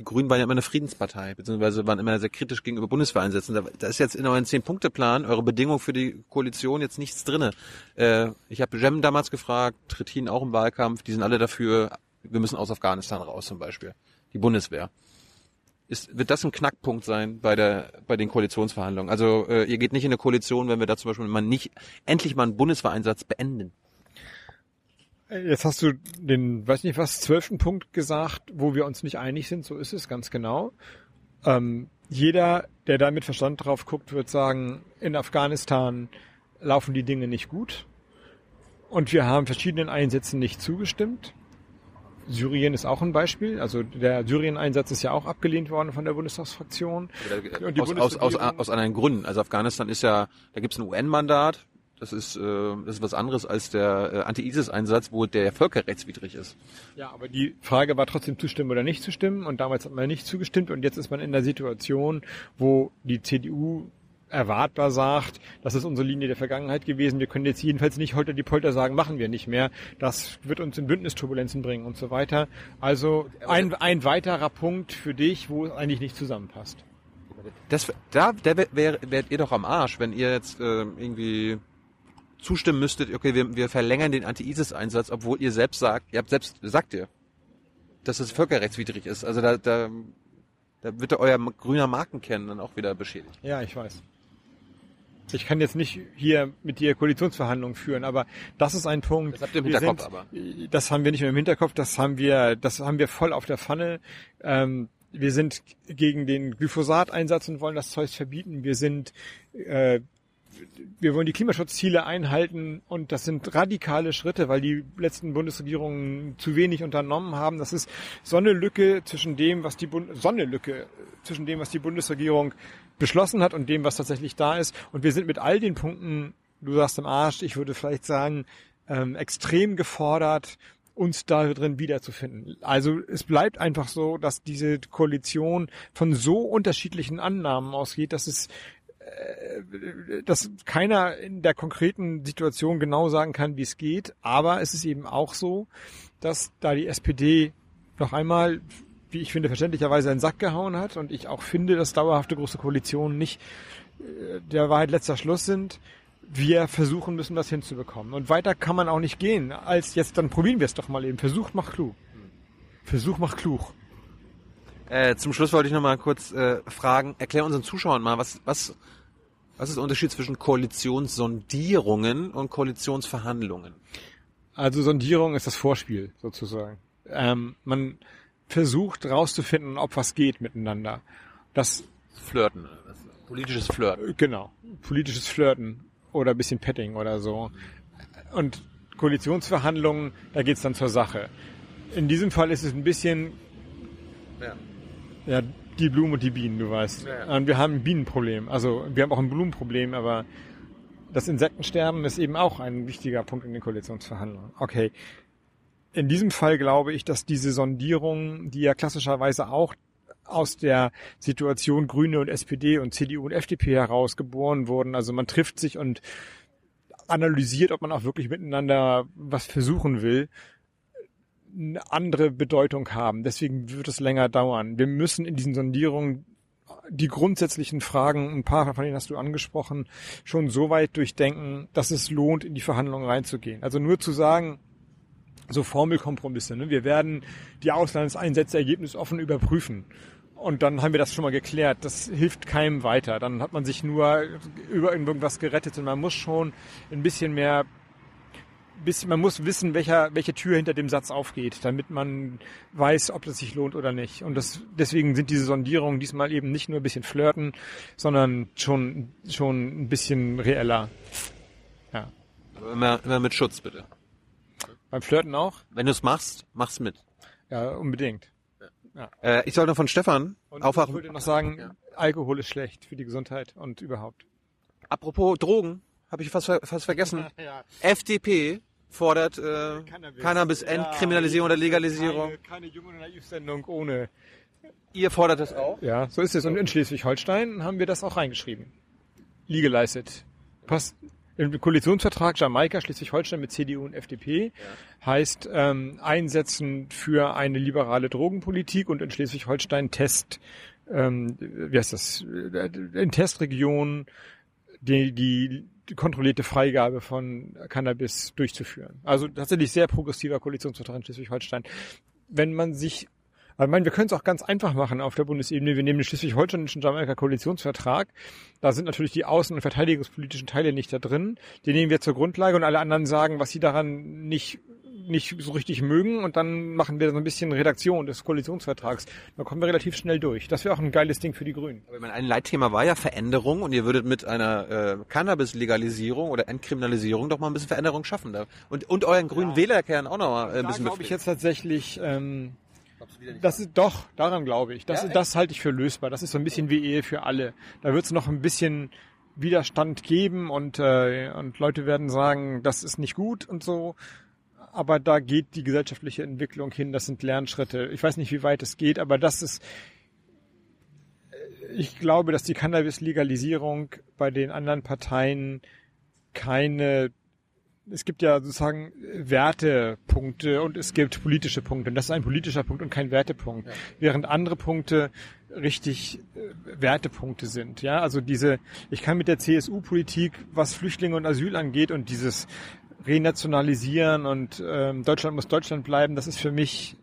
die Grünen waren ja immer eine Friedenspartei, beziehungsweise waren immer sehr kritisch gegenüber Bundeswehreinsätzen. Da, ist jetzt in euren Zehn-Punkte-Plan, eure Bedingung für die Koalition jetzt nichts drinne. Äh, ich habe Jem damals gefragt, Trittin auch im Wahlkampf, die sind alle dafür, wir müssen aus Afghanistan raus zum Beispiel, die Bundeswehr. Ist, wird das ein Knackpunkt sein bei der bei den Koalitionsverhandlungen? Also äh, ihr geht nicht in eine Koalition, wenn wir da zum Beispiel mal nicht endlich mal einen Bundeswehreinsatz beenden. Jetzt hast du den, weiß nicht was, zwölften Punkt gesagt, wo wir uns nicht einig sind. So ist es ganz genau. Ähm, jeder, der da mit Verstand drauf guckt, wird sagen, in Afghanistan laufen die Dinge nicht gut. Und wir haben verschiedenen Einsätzen nicht zugestimmt. Syrien ist auch ein Beispiel. Also der Syrien-Einsatz ist ja auch abgelehnt worden von der Bundestagsfraktion. Aus, aus, aus, aus anderen Gründen. Also Afghanistan ist ja, da gibt es ein UN-Mandat, das ist, äh, das ist was anderes als der äh, Anti-ISIS-Einsatz, wo der völkerrechtswidrig ist. Ja, aber die Frage war trotzdem zustimmen oder nicht zustimmen. Und damals hat man nicht zugestimmt. Und jetzt ist man in der Situation, wo die CDU erwartbar sagt, das ist unsere Linie der Vergangenheit gewesen. Wir können jetzt jedenfalls nicht heute die Polter sagen, machen wir nicht mehr. Das wird uns in Bündnisturbulenzen bringen und so weiter. Also ein, ein weiterer Punkt für dich, wo es eigentlich nicht zusammenpasst. Das, da, der wärt wär ihr doch am Arsch, wenn ihr jetzt äh, irgendwie zustimmen müsstet, okay, wir, wir verlängern den Anti-ISIS-Einsatz, obwohl ihr selbst sagt, ihr habt selbst, sagt ihr, dass es völkerrechtswidrig ist. Also da, da, da wird euer grüner Markenkern dann auch wieder beschädigt. Ja, ich weiß. Ich kann jetzt nicht hier mit dir Koalitionsverhandlungen führen, aber das ist ein Punkt. Das habt ihr im Hinterkopf sind, aber. Das haben wir nicht mehr im Hinterkopf, das haben wir, das haben wir voll auf der Pfanne. Ähm, wir sind gegen den Glyphosat-Einsatz und wollen das Zeug verbieten. Wir sind äh, wir wollen die Klimaschutzziele einhalten und das sind radikale Schritte, weil die letzten Bundesregierungen zu wenig unternommen haben. Das ist so eine Lücke zwischen dem, was die Bund so eine Lücke zwischen dem, was die Bundesregierung beschlossen hat und dem, was tatsächlich da ist. Und wir sind mit all den Punkten, du sagst im Arsch, ich würde vielleicht sagen, ähm, extrem gefordert, uns da drin wiederzufinden. Also es bleibt einfach so, dass diese Koalition von so unterschiedlichen Annahmen ausgeht, dass es dass keiner in der konkreten Situation genau sagen kann, wie es geht. Aber es ist eben auch so, dass da die SPD noch einmal, wie ich finde, verständlicherweise einen Sack gehauen hat und ich auch finde, dass dauerhafte große Koalitionen nicht äh, der Wahrheit letzter Schluss sind. Wir versuchen müssen, das hinzubekommen. Und weiter kann man auch nicht gehen, als jetzt, dann probieren wir es doch mal eben. Versuch macht klug. Versuch macht klug. Äh, zum Schluss wollte ich noch mal kurz äh, fragen, erklär unseren Zuschauern mal, was, was, was ist der Unterschied zwischen Koalitionssondierungen und Koalitionsverhandlungen? Also Sondierung ist das Vorspiel sozusagen. Ähm, man versucht rauszufinden, ob was geht miteinander. Das Flirten, politisches Flirten. Genau, politisches Flirten oder ein bisschen Petting oder so. Und Koalitionsverhandlungen, da geht's dann zur Sache. In diesem Fall ist es ein bisschen ja. Ja, die Blumen und die Bienen, du weißt. Ja. Und wir haben ein Bienenproblem. Also wir haben auch ein Blumenproblem, aber das Insektensterben ist eben auch ein wichtiger Punkt in den Koalitionsverhandlungen. Okay. In diesem Fall glaube ich, dass diese Sondierung, die ja klassischerweise auch aus der Situation Grüne und SPD und CDU und FDP heraus geboren wurden. Also man trifft sich und analysiert, ob man auch wirklich miteinander was versuchen will, eine andere Bedeutung haben. Deswegen wird es länger dauern. Wir müssen in diesen Sondierungen die grundsätzlichen Fragen, ein paar von denen hast du angesprochen, schon so weit durchdenken, dass es lohnt, in die Verhandlungen reinzugehen. Also nur zu sagen, so Formelkompromisse. Ne? Wir werden die Auslandseinsätze ergebnisoffen überprüfen. Und dann haben wir das schon mal geklärt. Das hilft keinem weiter. Dann hat man sich nur über irgendwas gerettet und man muss schon ein bisschen mehr bisschen, man muss wissen, welcher, welche Tür hinter dem Satz aufgeht, damit man weiß, ob es sich lohnt oder nicht. Und das, deswegen sind diese Sondierungen diesmal eben nicht nur ein bisschen flirten, sondern schon, schon ein bisschen reeller. Ja. Aber immer, immer mit Schutz, bitte. Beim Flirten auch? Wenn du es machst, mach's mit. Ja, unbedingt. Äh, ich soll noch von Stefan Und aufwachen. ich würde noch sagen, Ja. Alkohol ist schlecht für die Gesundheit und überhaupt. Apropos Drogen, habe ich fast, fast vergessen. <laughs> FDP fordert äh, Cannabis, Entkriminalisierung oder Legalisierung. Keine, keine junge Naivsendung ohne. Ihr fordert das auch? Ja, so ist es. Und in Schleswig-Holstein haben wir das auch reingeschrieben. Legalized. Passt. Im Koalitionsvertrag Jamaika, Schleswig-Holstein mit CDU und FDP heißt ähm, einsetzen für eine liberale Drogenpolitik und in Schleswig-Holstein Test, ähm, wie heißt das, äh, in Testregionen die, die kontrollierte Freigabe von Cannabis durchzuführen. Also tatsächlich sehr progressiver Koalitionsvertrag in Schleswig-Holstein. Wenn man sich ich meine, wir können es auch ganz einfach machen auf der Bundesebene. Wir nehmen den schleswig-holsteinischen Jamaika-Koalitionsvertrag. Da sind natürlich die außen- und verteidigungspolitischen Teile nicht da drin. Die nehmen wir zur Grundlage und alle anderen sagen, was sie daran nicht nicht so richtig mögen und dann machen wir so ein bisschen Redaktion des Koalitionsvertrags. Da kommen wir relativ schnell durch. Das wäre auch ein geiles Ding für die Grünen. Aber ich meine, ein Leitthema war ja Veränderung und ihr würdet mit einer äh, Cannabis-Legalisierung oder Entkriminalisierung doch mal ein bisschen Veränderung schaffen. Da. Und, und euren grünen Wählerkern auch noch mal äh, ein Da bisschen glaube ich jetzt tatsächlich, ähm, das ist doch, daran glaube ich. Das, das halte ich für lösbar. Das ist so ein bisschen wie Ehe für alle. Da wird es noch ein bisschen Widerstand geben und, äh, und Leute werden sagen, das ist nicht gut und so. Aber da geht die gesellschaftliche Entwicklung hin. Das sind Lernschritte. Ich weiß nicht, wie weit es geht, aber das ist, ich glaube, dass die Cannabis-Legalisierung bei den anderen Parteien keine es gibt ja sozusagen Wertepunkte und es gibt politische Punkte. Und das ist ein politischer Punkt und kein Wertepunkt. Während andere Punkte richtig äh, Wertepunkte sind. Ja, also diese, ich kann mit der CSU-Politik, was Flüchtlinge und Asyl angeht und dieses Renationalisieren und ähm, Deutschland muss Deutschland bleiben, das ist für mich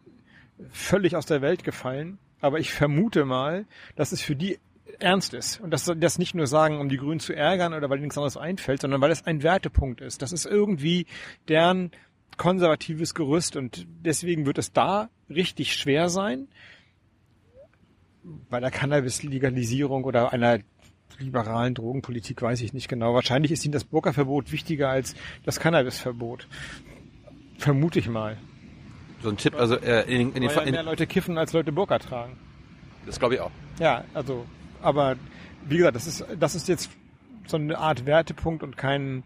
völlig aus der Welt gefallen. Aber ich vermute mal, dass es für die ernst ist. Und dass sie das nicht nur sagen, um die Grünen zu ärgern oder weil ihnen nichts anderes einfällt, sondern weil es ein Wertepunkt ist. Das ist irgendwie deren konservatives Gerüst und deswegen wird es da richtig schwer sein, bei der Cannabis-Legalisierung oder einer liberalen Drogenpolitik weiß ich nicht genau. Wahrscheinlich ist ihnen das Burka-Verbot wichtiger als das Cannabis-Verbot. Vermute ich mal. So ein Tipp, also äh, in, in den Weil ja mehr Leute kiffen, als Leute Burka tragen. Das glaube ich auch. Ja, also, aber wie gesagt, das ist, das ist jetzt so eine Art Wertepunkt und kein,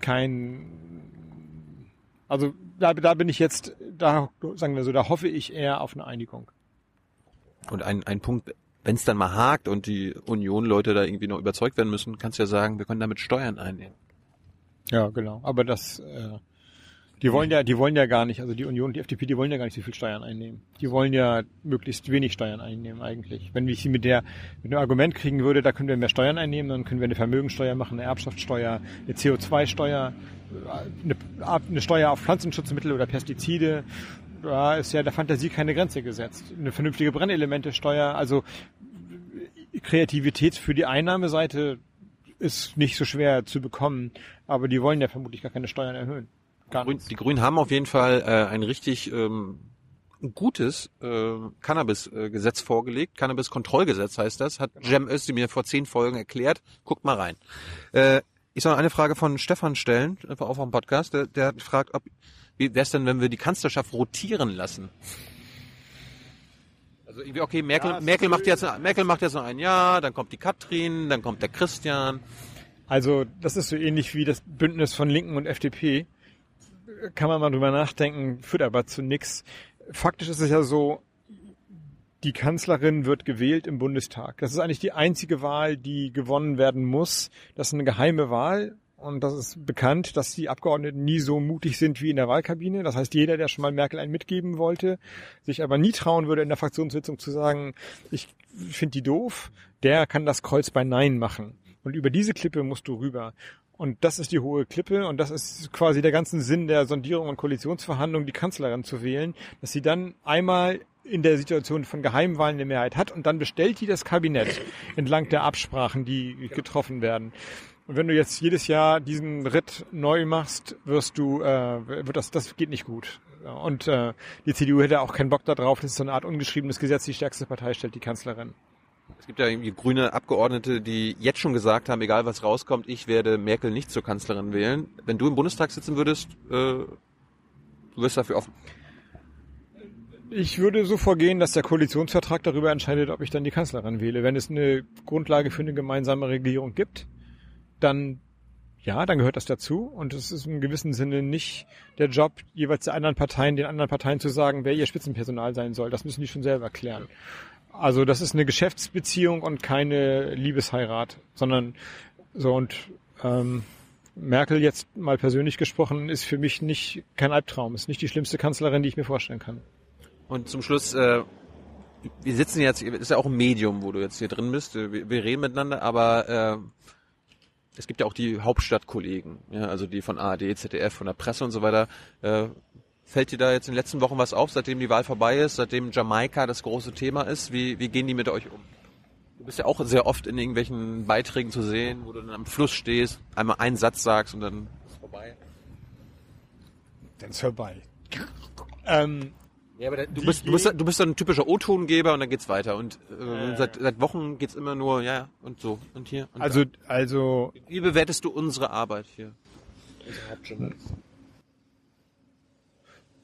kein, also da, da bin ich jetzt, da sagen wir so, da hoffe ich eher auf eine Einigung. Und ein, ein Punkt, wenn es dann mal hakt und die Union-Leute da irgendwie noch überzeugt werden müssen, kannst du ja sagen, wir können damit Steuern einnehmen. Ja, genau. Aber das, äh, die wollen ja, die wollen ja gar nicht, also die Union und die FDP, die wollen ja gar nicht so viel Steuern einnehmen. Die wollen ja möglichst wenig Steuern einnehmen eigentlich. Wenn ich sie mit der, mit dem Argument kriegen würde, da können wir mehr Steuern einnehmen, dann können wir eine Vermögensteuer machen, eine Erbschaftssteuer, eine CO2-Steuer, eine, eine Steuer auf Pflanzenschutzmittel oder Pestizide. Da ist ja der Fantasie keine Grenze gesetzt. Eine vernünftige Brennelemente-Steuer, also Kreativität für die Einnahmeseite ist nicht so schwer zu bekommen, aber die wollen ja vermutlich gar keine Steuern erhöhen. Gar Grün, die Grünen haben auf jeden Fall äh, ein richtig ähm, gutes äh, Cannabis-Gesetz vorgelegt. Cannabis-Kontrollgesetz heißt das. Hat Cem Özdemir vor zehn Folgen erklärt. Guckt mal rein. Äh, ich soll eine Frage von Stefan stellen, einfach auf dem Podcast. Der, der hat gefragt, ob wie wäre es denn, wenn wir die Kanzlerschaft rotieren lassen? Also irgendwie, okay, Merkel, Ja, Merkel macht jetzt Merkel macht jetzt noch ein Jahr, dann kommt die Katrin, dann kommt der Christian. Also das ist so ähnlich wie das Bündnis von Linken und FDP. Kann man mal drüber nachdenken, führt aber zu nix. Faktisch ist es ja so, die Kanzlerin wird gewählt im Bundestag. Das ist eigentlich die einzige Wahl, die gewonnen werden muss. Das ist eine geheime Wahl. Und das ist bekannt, dass die Abgeordneten nie so mutig sind wie in der Wahlkabine. Das heißt, jeder, der schon mal Merkel einen mitgeben wollte, sich aber nie trauen würde, in der Fraktionssitzung zu sagen, ich finde die doof, der kann das Kreuz bei Nein machen. Und über diese Klippe musst du rüber. Und das ist die hohe Klippe und das ist quasi der ganze Sinn der Sondierung und Koalitionsverhandlungen, die Kanzlerin zu wählen, dass sie dann einmal in der Situation von Geheimwahlen eine Mehrheit hat und dann bestellt die das Kabinett entlang der Absprachen, die getroffen werden. Und wenn du jetzt jedes Jahr diesen Ritt neu machst, wirst du, äh, wird das, das geht nicht gut. Und äh, die CDU hätte auch keinen Bock darauf. Das ist so eine Art ungeschriebenes Gesetz. Die stärkste Partei stellt die Kanzlerin. Es gibt ja irgendwie grüne Abgeordnete, die jetzt schon gesagt haben, egal was rauskommt, ich werde Merkel nicht zur Kanzlerin wählen. Wenn du im Bundestag sitzen würdest, äh, du wirst dafür offen. Ich würde so vorgehen, dass der Koalitionsvertrag darüber entscheidet, ob ich dann die Kanzlerin wähle. Wenn es eine Grundlage für eine gemeinsame Regierung gibt, dann ja, dann gehört das dazu. Und es ist im gewissen Sinne nicht der Job jeweils der anderen Parteien, den anderen Parteien zu sagen, wer ihr Spitzenpersonal sein soll. Das müssen die schon selber klären. Also das ist eine Geschäftsbeziehung und keine Liebesheirat, sondern so und ähm, Merkel jetzt mal persönlich gesprochen ist für mich nicht kein Albtraum, ist nicht die schlimmste Kanzlerin, die ich mir vorstellen kann. Und zum Schluss, äh, wir sitzen jetzt, ist ja auch ein Medium, wo du jetzt hier drin bist. Wir, wir reden miteinander, aber äh, es gibt ja auch die Hauptstadtkollegen, ja, also die von ARD, ZDF, von der Presse und so weiter. Äh, fällt dir da jetzt in den letzten Wochen was auf, seitdem die Wahl vorbei ist, seitdem Jamaika das große Thema ist? Wie, wie gehen die mit euch um? Du bist ja auch sehr oft in irgendwelchen Beiträgen zu sehen, wo du dann am Fluss stehst, einmal einen Satz sagst und dann ist vorbei. Dann ist vorbei. Ähm, ja, aber du bist, du bist, du bist so ein typischer O-Tongeber und dann geht's weiter. Und äh, seit, seit Wochen geht's immer nur, ja, und so, und hier. Und also, da. also. Wie bewertest du unsere Arbeit hier?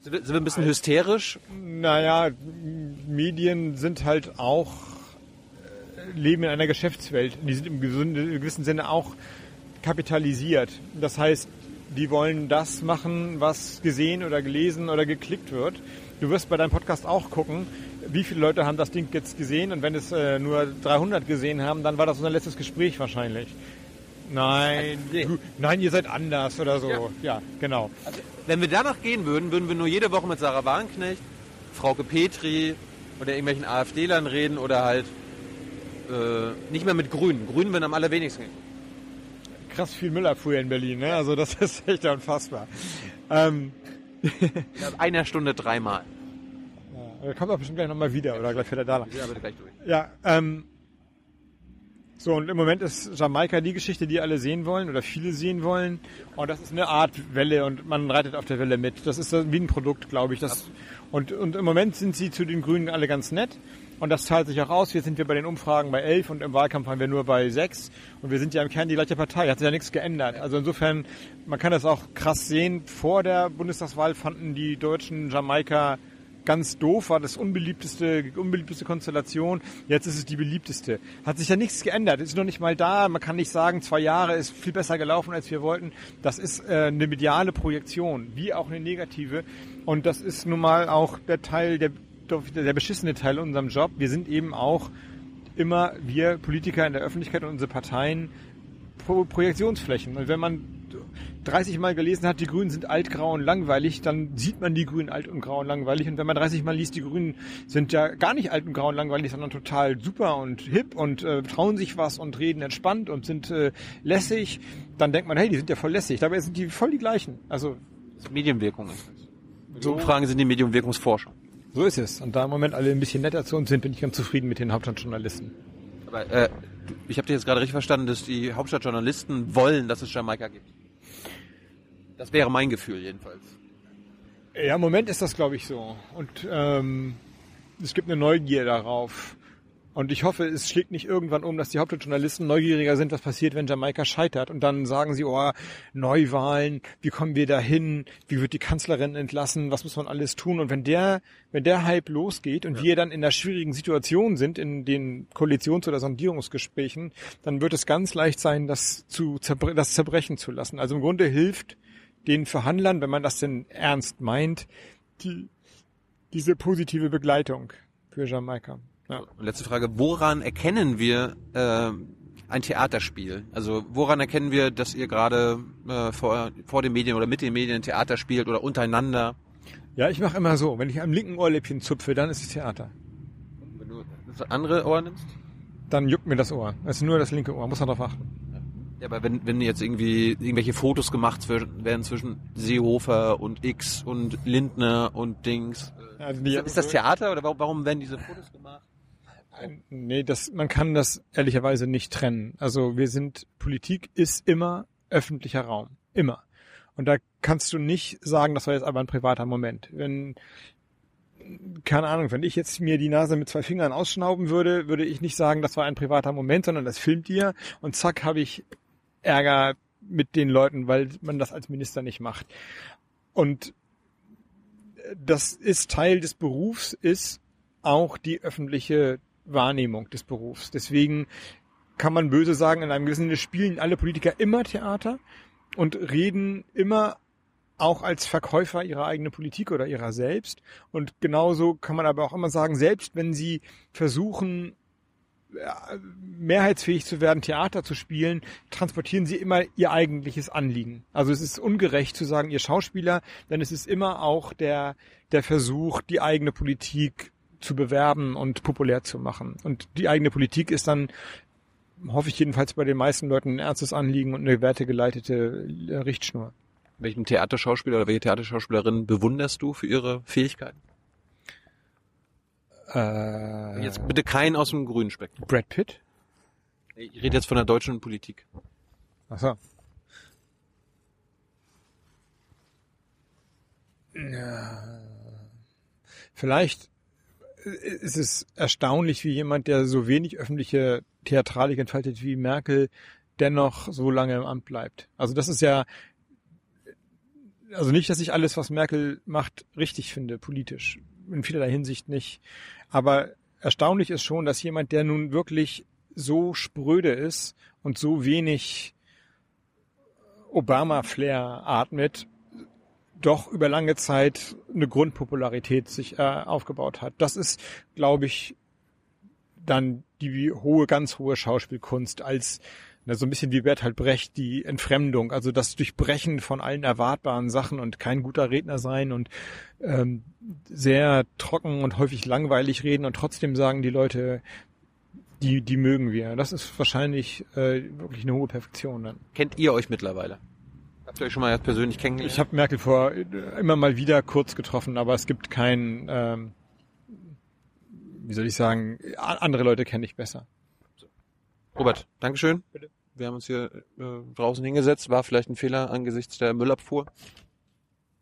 Sind wir, sind wir ein bisschen hysterisch? Naja, Medien sind halt auch, äh, leben in einer Geschäftswelt. Die sind im gewissen Sinne auch kapitalisiert. Das heißt, die wollen das machen, was gesehen oder gelesen oder geklickt wird. Du wirst bei deinem Podcast auch gucken, wie viele Leute haben das Ding jetzt gesehen und wenn es äh, nur 300 gesehen haben, dann war das unser letztes Gespräch wahrscheinlich. Nein, du, nein, ihr seid anders oder so. Ja, ja genau. Also, wenn wir danach gehen würden, würden wir nur jede Woche mit Sarah Wagenknecht, Frauke Petri oder irgendwelchen AfD-Lern reden oder halt äh, nicht mehr mit Grünen. Grünen würden am allerwenigsten. Krass viel Müllabfuhr in Berlin, ne? Also das <laughs> ist echt unfassbar. Ähm, in einer Stunde dreimal. Ja, er kommt auch bestimmt gleich nochmal wieder oder gleich fährt er da lang. Ja, bitte gleich durch. Ja, ähm, so, und im Moment ist Jamaika die Geschichte, die alle sehen wollen oder viele sehen wollen. Und das ist eine Art Welle und man reitet auf der Welle mit. Das ist wie ein Produkt, glaube ich. Das, und, und im Moment sind sie zu den Grünen alle ganz nett. Und das zahlt sich auch aus. Jetzt sind wir bei den Umfragen bei 11 und im Wahlkampf waren wir nur bei 6. Und wir sind ja im Kern die gleiche Partei. Hat sich ja nichts geändert. Also insofern, man kann das auch krass sehen. Vor der Bundestagswahl fanden die Deutschen Jamaika ganz doof, war das unbeliebteste, unbeliebteste Konstellation. Jetzt ist es die beliebteste. Hat sich ja nichts geändert. Ist noch nicht mal da. Man kann nicht sagen, zwei Jahre ist viel besser gelaufen, als wir wollten. Das ist äh, eine mediale Projektion, wie auch eine negative. Und das ist nun mal auch der Teil der der beschissene Teil unserem Job. Wir sind eben auch immer, wir Politiker in der Öffentlichkeit und unsere Parteien, Pro Projektionsflächen. Und wenn man 30 Mal gelesen hat, die Grünen sind alt, grau und langweilig, dann sieht man die Grünen alt und grau und langweilig. Und wenn man 30 Mal liest, die Grünen sind ja gar nicht alt und grau und langweilig, sondern total super und hip und äh, trauen sich was und reden entspannt und sind äh, lässig, dann denkt man, hey, die sind ja voll lässig. Dabei sind die voll die gleichen. Also Medienwirkung ist es. So Umfragen sind die Medienwirkungsforschung. So ist es. Und da im Moment alle ein bisschen netter zu uns sind, bin ich ganz zufrieden mit den Hauptstadtjournalisten. Aber äh, ich habe dich jetzt gerade richtig verstanden, dass die Hauptstadtjournalisten wollen, dass es Jamaika gibt. Das wäre mein Gefühl jedenfalls. Ja, im Moment ist das, glaube ich, so. Und ähm, es gibt eine Neugier darauf. Und ich hoffe, es schlägt nicht irgendwann um, dass die Hauptjournalisten neugieriger sind, was passiert, wenn Jamaika scheitert. Und dann sagen sie, oh, Neuwahlen, wie kommen wir da hin? Wie wird die Kanzlerin entlassen? Was muss man alles tun? Und wenn der, wenn der Hype losgeht und ja. wir dann in einer schwierigen Situation sind, in den Koalitions- oder Sondierungsgesprächen, dann wird es ganz leicht sein, das zu zerbre das zerbrechen zu lassen. Also im Grunde hilft den Verhandlern, wenn man das denn ernst meint, die, diese positive Begleitung für Jamaika. Ja. Und letzte Frage, woran erkennen wir äh, ein Theaterspiel? Also woran erkennen wir, dass ihr gerade äh, vor, vor den Medien oder mit den Medien Theater spielt oder untereinander? Ja, ich mache immer so. Wenn ich am linken Ohrläppchen zupfe, dann ist es Theater. Wenn du das andere Ohr nimmst? Dann juckt mir das Ohr. Es ist nur das linke Ohr, muss man darauf achten. Ja, aber wenn, wenn jetzt irgendwie irgendwelche Fotos gemacht werden zwischen Seehofer und X und Lindner und Dings. Also ist das Theater oder warum, warum werden diese Fotos gemacht? Nee, das, man kann das ehrlicherweise nicht trennen. Also wir sind, Politik ist immer öffentlicher Raum. Immer. Und da kannst du nicht sagen, das war jetzt aber ein privater Moment. Wenn, keine Ahnung, wenn ich jetzt mir die Nase mit zwei Fingern ausschnauben würde, würde ich nicht sagen, das war ein privater Moment, sondern das filmt ihr und zack habe ich Ärger mit den Leuten, weil man das als Minister nicht macht. Und das ist Teil des Berufs, ist auch die öffentliche Wahrnehmung des Berufs. Deswegen kann man böse sagen, in einem gewissen Sinne spielen alle Politiker immer Theater und reden immer auch als Verkäufer ihrer eigenen Politik oder ihrer selbst. Und genauso kann man aber auch immer sagen, selbst wenn sie versuchen, mehrheitsfähig zu werden, Theater zu spielen, transportieren sie immer ihr eigentliches Anliegen. Also es ist ungerecht zu sagen, ihr Schauspieler, denn es ist immer auch der, der Versuch, die eigene Politik zu bewerben und populär zu machen. Und die eigene Politik ist dann, hoffe ich jedenfalls bei den meisten Leuten, ein ernstes Anliegen und eine wertegeleitete äh, Richtschnur. Welchen Theaterschauspieler oder welche Theaterschauspielerin bewunderst du für ihre Fähigkeiten? Äh, Jetzt bitte keinen aus dem grünen Spektrum. Brad Pitt? Ich rede jetzt von der deutschen Politik. Ach so. Ja. Vielleicht ist es erstaunlich, wie jemand, der so wenig öffentliche Theatralik entfaltet wie Merkel, dennoch so lange im Amt bleibt. Also das ist ja, also nicht, dass ich alles, was Merkel macht, richtig finde, politisch. In vielerlei Hinsicht nicht. Aber erstaunlich ist schon, dass jemand, der nun wirklich so spröde ist und so wenig Obama-Flair atmet, doch über lange Zeit eine Grundpopularität sich äh, aufgebaut hat. Das ist, glaube ich, dann die hohe, ganz hohe Schauspielkunst als na, so ein bisschen wie Bertolt Brecht, die Entfremdung, also das Durchbrechen von allen erwartbaren Sachen und kein guter Redner sein und ähm, sehr trocken und häufig langweilig reden und trotzdem sagen die Leute, die, die mögen wir. Das ist wahrscheinlich äh, wirklich eine hohe Perfektion dann. Kennt ihr euch mittlerweile? Habt ihr euch schon mal persönlich kennengelernt? Ich habe Merkel vor äh, immer mal wieder kurz getroffen, aber es gibt kein, ähm, wie soll ich sagen, andere Leute kenne ich besser. Robert, Dankeschön. Bitte. Wir haben uns hier äh, draußen hingesetzt. War vielleicht ein Fehler angesichts der Müllabfuhr.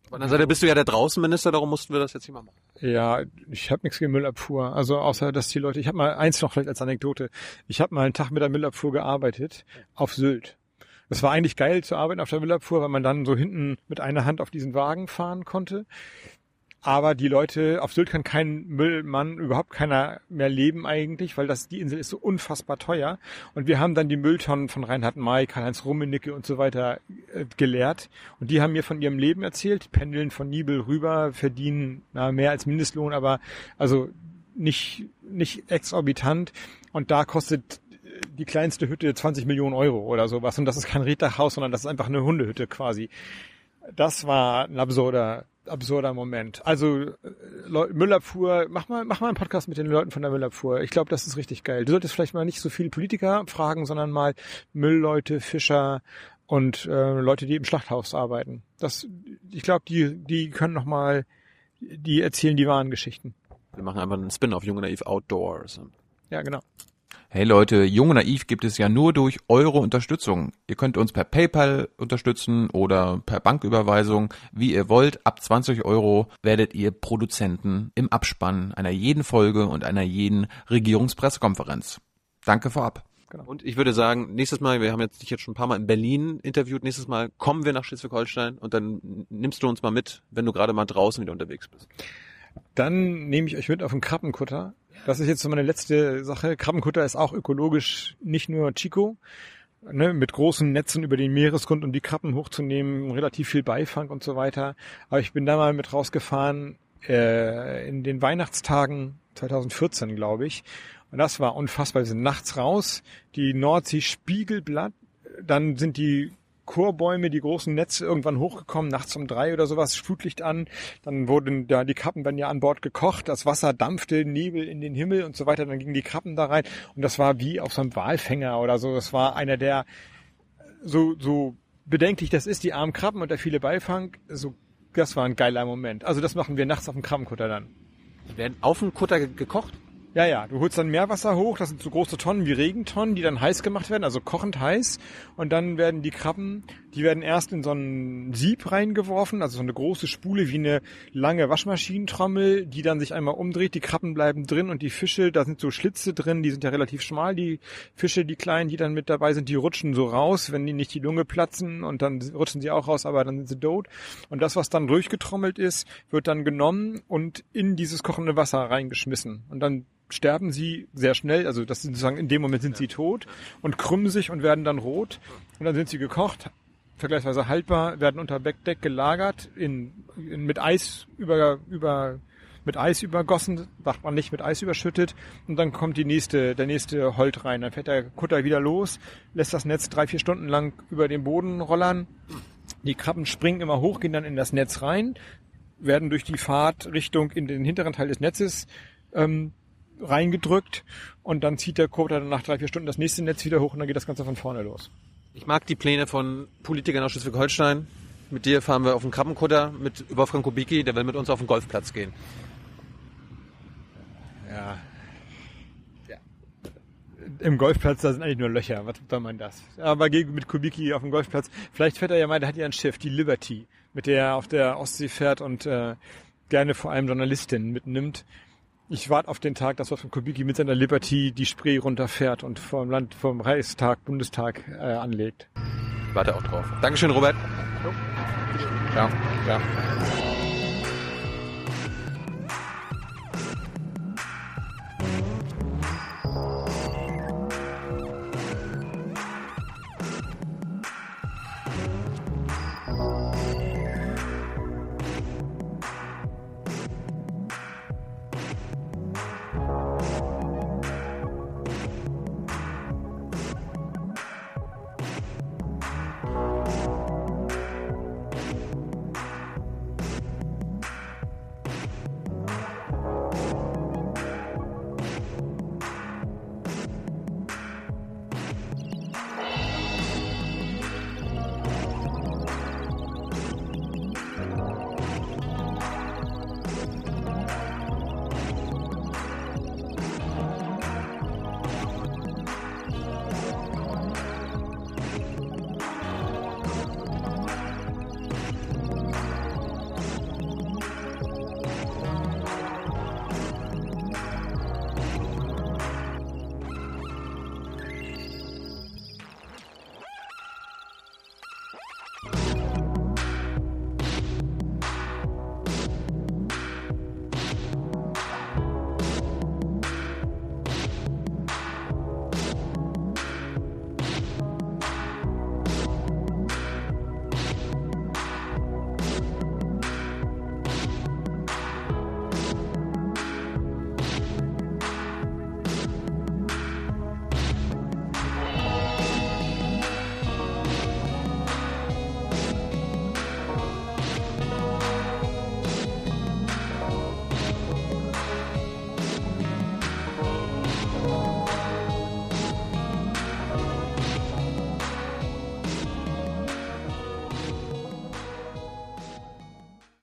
Der anderen Seite bist du ja der Draußenminister, darum mussten wir das jetzt hier mal machen. Ja, ich habe nichts gegen Müllabfuhr. Also außer dass die Leute, ich habe mal eins noch vielleicht als Anekdote. Ich habe mal einen Tag mit der Müllabfuhr gearbeitet auf Sylt. Es war eigentlich geil zu arbeiten auf der Müllabfuhr, weil man dann so hinten mit einer Hand auf diesen Wagen fahren konnte. Aber die Leute, auf Sylt kann kein Müllmann, überhaupt keiner mehr leben eigentlich, weil das, die Insel ist so unfassbar teuer. Und wir haben dann die Mülltonnen von Reinhard May, Karl-Heinz Rummenigge und so weiter äh, geleert. Und die haben mir von ihrem Leben erzählt, pendeln von Nibel rüber, verdienen na, mehr als Mindestlohn, aber also nicht, nicht exorbitant. Und da kostet die kleinste Hütte 20 Millionen Euro oder sowas. Und das ist kein Reddachhaus, sondern das ist einfach eine Hundehütte quasi. Das war ein absurder, absurder Moment. Also äh, Müllabfuhr, mach mal, mach mal einen Podcast mit den Leuten von der Müllabfuhr. Ich glaube, das ist richtig geil. Du solltest vielleicht mal nicht so viele Politiker fragen, sondern mal Müllleute, Fischer und äh, Leute, die im Schlachthaus arbeiten. Das, ich glaube, die, die können noch mal, die erzählen die wahren Geschichten. Wir machen einfach einen Spin-off, Junge Naiv Outdoors. Ja, genau. Hey Leute, Jung und Naiv gibt es ja nur durch eure Unterstützung. Ihr könnt uns per PayPal unterstützen oder per Banküberweisung, wie ihr wollt. Ab 20 Euro werdet ihr Produzenten im Abspann einer jeden Folge und einer jeden Regierungspressekonferenz. Danke vorab. Und ich würde sagen, nächstes Mal, wir haben jetzt dich jetzt schon ein paar Mal in Berlin interviewt, nächstes Mal kommen wir nach Schleswig-Holstein und dann nimmst du uns mal mit, wenn du gerade mal draußen wieder unterwegs bist. Dann nehme ich euch mit auf den Krabbenkutter. Das ist jetzt so meine letzte Sache. Krabbenkutter ist auch ökologisch nicht nur Chico, ne, mit großen Netzen über den Meeresgrund, um die Krabben hochzunehmen, relativ viel Beifang und so weiter. Aber ich bin da mal mit rausgefahren äh, in den Weihnachtstagen 2014, glaube ich. Und das war unfassbar. Wir sind nachts raus, die Nordsee spiegelblatt, dann sind die Chorbäume, die großen Netze irgendwann hochgekommen, nachts um drei oder sowas, Flutlicht an. Dann wurden da die Kappen werden ja an Bord gekocht, das Wasser dampfte, Nebel in den Himmel und so weiter. Dann gingen die Kappen da rein und das war wie auf so einem Walfänger oder so. Das war einer der so so bedenklich das ist, die armen Krabben und der viele Beifang. So, das war ein geiler Moment. Also das machen wir nachts auf dem Krabbenkutter dann. Werden auf dem Kutter ge- gekocht? Ja, ja, du holst dann Meerwasser hoch, das sind so große Tonnen wie Regentonnen, die dann heiß gemacht werden, also kochend heiß. Und dann werden die Krabben, die werden erst in so ein Sieb reingeworfen, also so eine große Spule wie eine lange Waschmaschinentrommel, die dann sich einmal umdreht, die Krabben bleiben drin und die Fische, da sind so Schlitze drin, die sind ja relativ schmal, die Fische, die kleinen, die dann mit dabei sind, die rutschen so raus, wenn die nicht die Lunge platzen und dann rutschen sie auch raus, aber dann sind sie tot. Und das, was dann durchgetrommelt ist, wird dann genommen und in dieses kochende Wasser reingeschmissen. Und dann sterben sie sehr schnell, also das sind sozusagen in dem Moment sind sie tot und krümmen sich und werden dann rot und dann sind sie gekocht, vergleichsweise haltbar, werden unter Deck gelagert, in, in mit Eis über über mit Eis übergossen, sagt man nicht mit Eis überschüttet und dann kommt die nächste, der nächste Holt rein. Dann fährt der Kutter wieder los, lässt das Netz drei, vier Stunden lang über den Boden rollern. Die Krabben springen immer hoch, gehen dann in das Netz rein, werden durch die Fahrtrichtung in den hinteren Teil des Netzes ähm, reingedrückt und dann zieht der Kutter dann nach drei, vier Stunden das nächste Netz wieder hoch und dann geht das Ganze von vorne los. Ich mag die Pläne von Politikern aus Schleswig-Holstein. Mit dir fahren wir auf den Krabbenkutter, mit Wolfgang Kubicki, der will mit uns auf den Golfplatz gehen. Ja. Im Golfplatz, da sind eigentlich nur Löcher. Was soll man das? Aber mit Kubicki auf dem Golfplatz. Vielleicht fährt er ja mal, der hat ja ein Schiff, die Liberty, mit der er auf der Ostsee fährt und äh, gerne vor allem Journalistinnen mitnimmt. Ich warte auf den Tag, dass Wolfgang Kubicki mit seiner Liberty die Spree runterfährt und vom Land, vom Reichstag, Bundestag äh, anlegt. Warte auch drauf. Dankeschön, Robert. Ja, ja.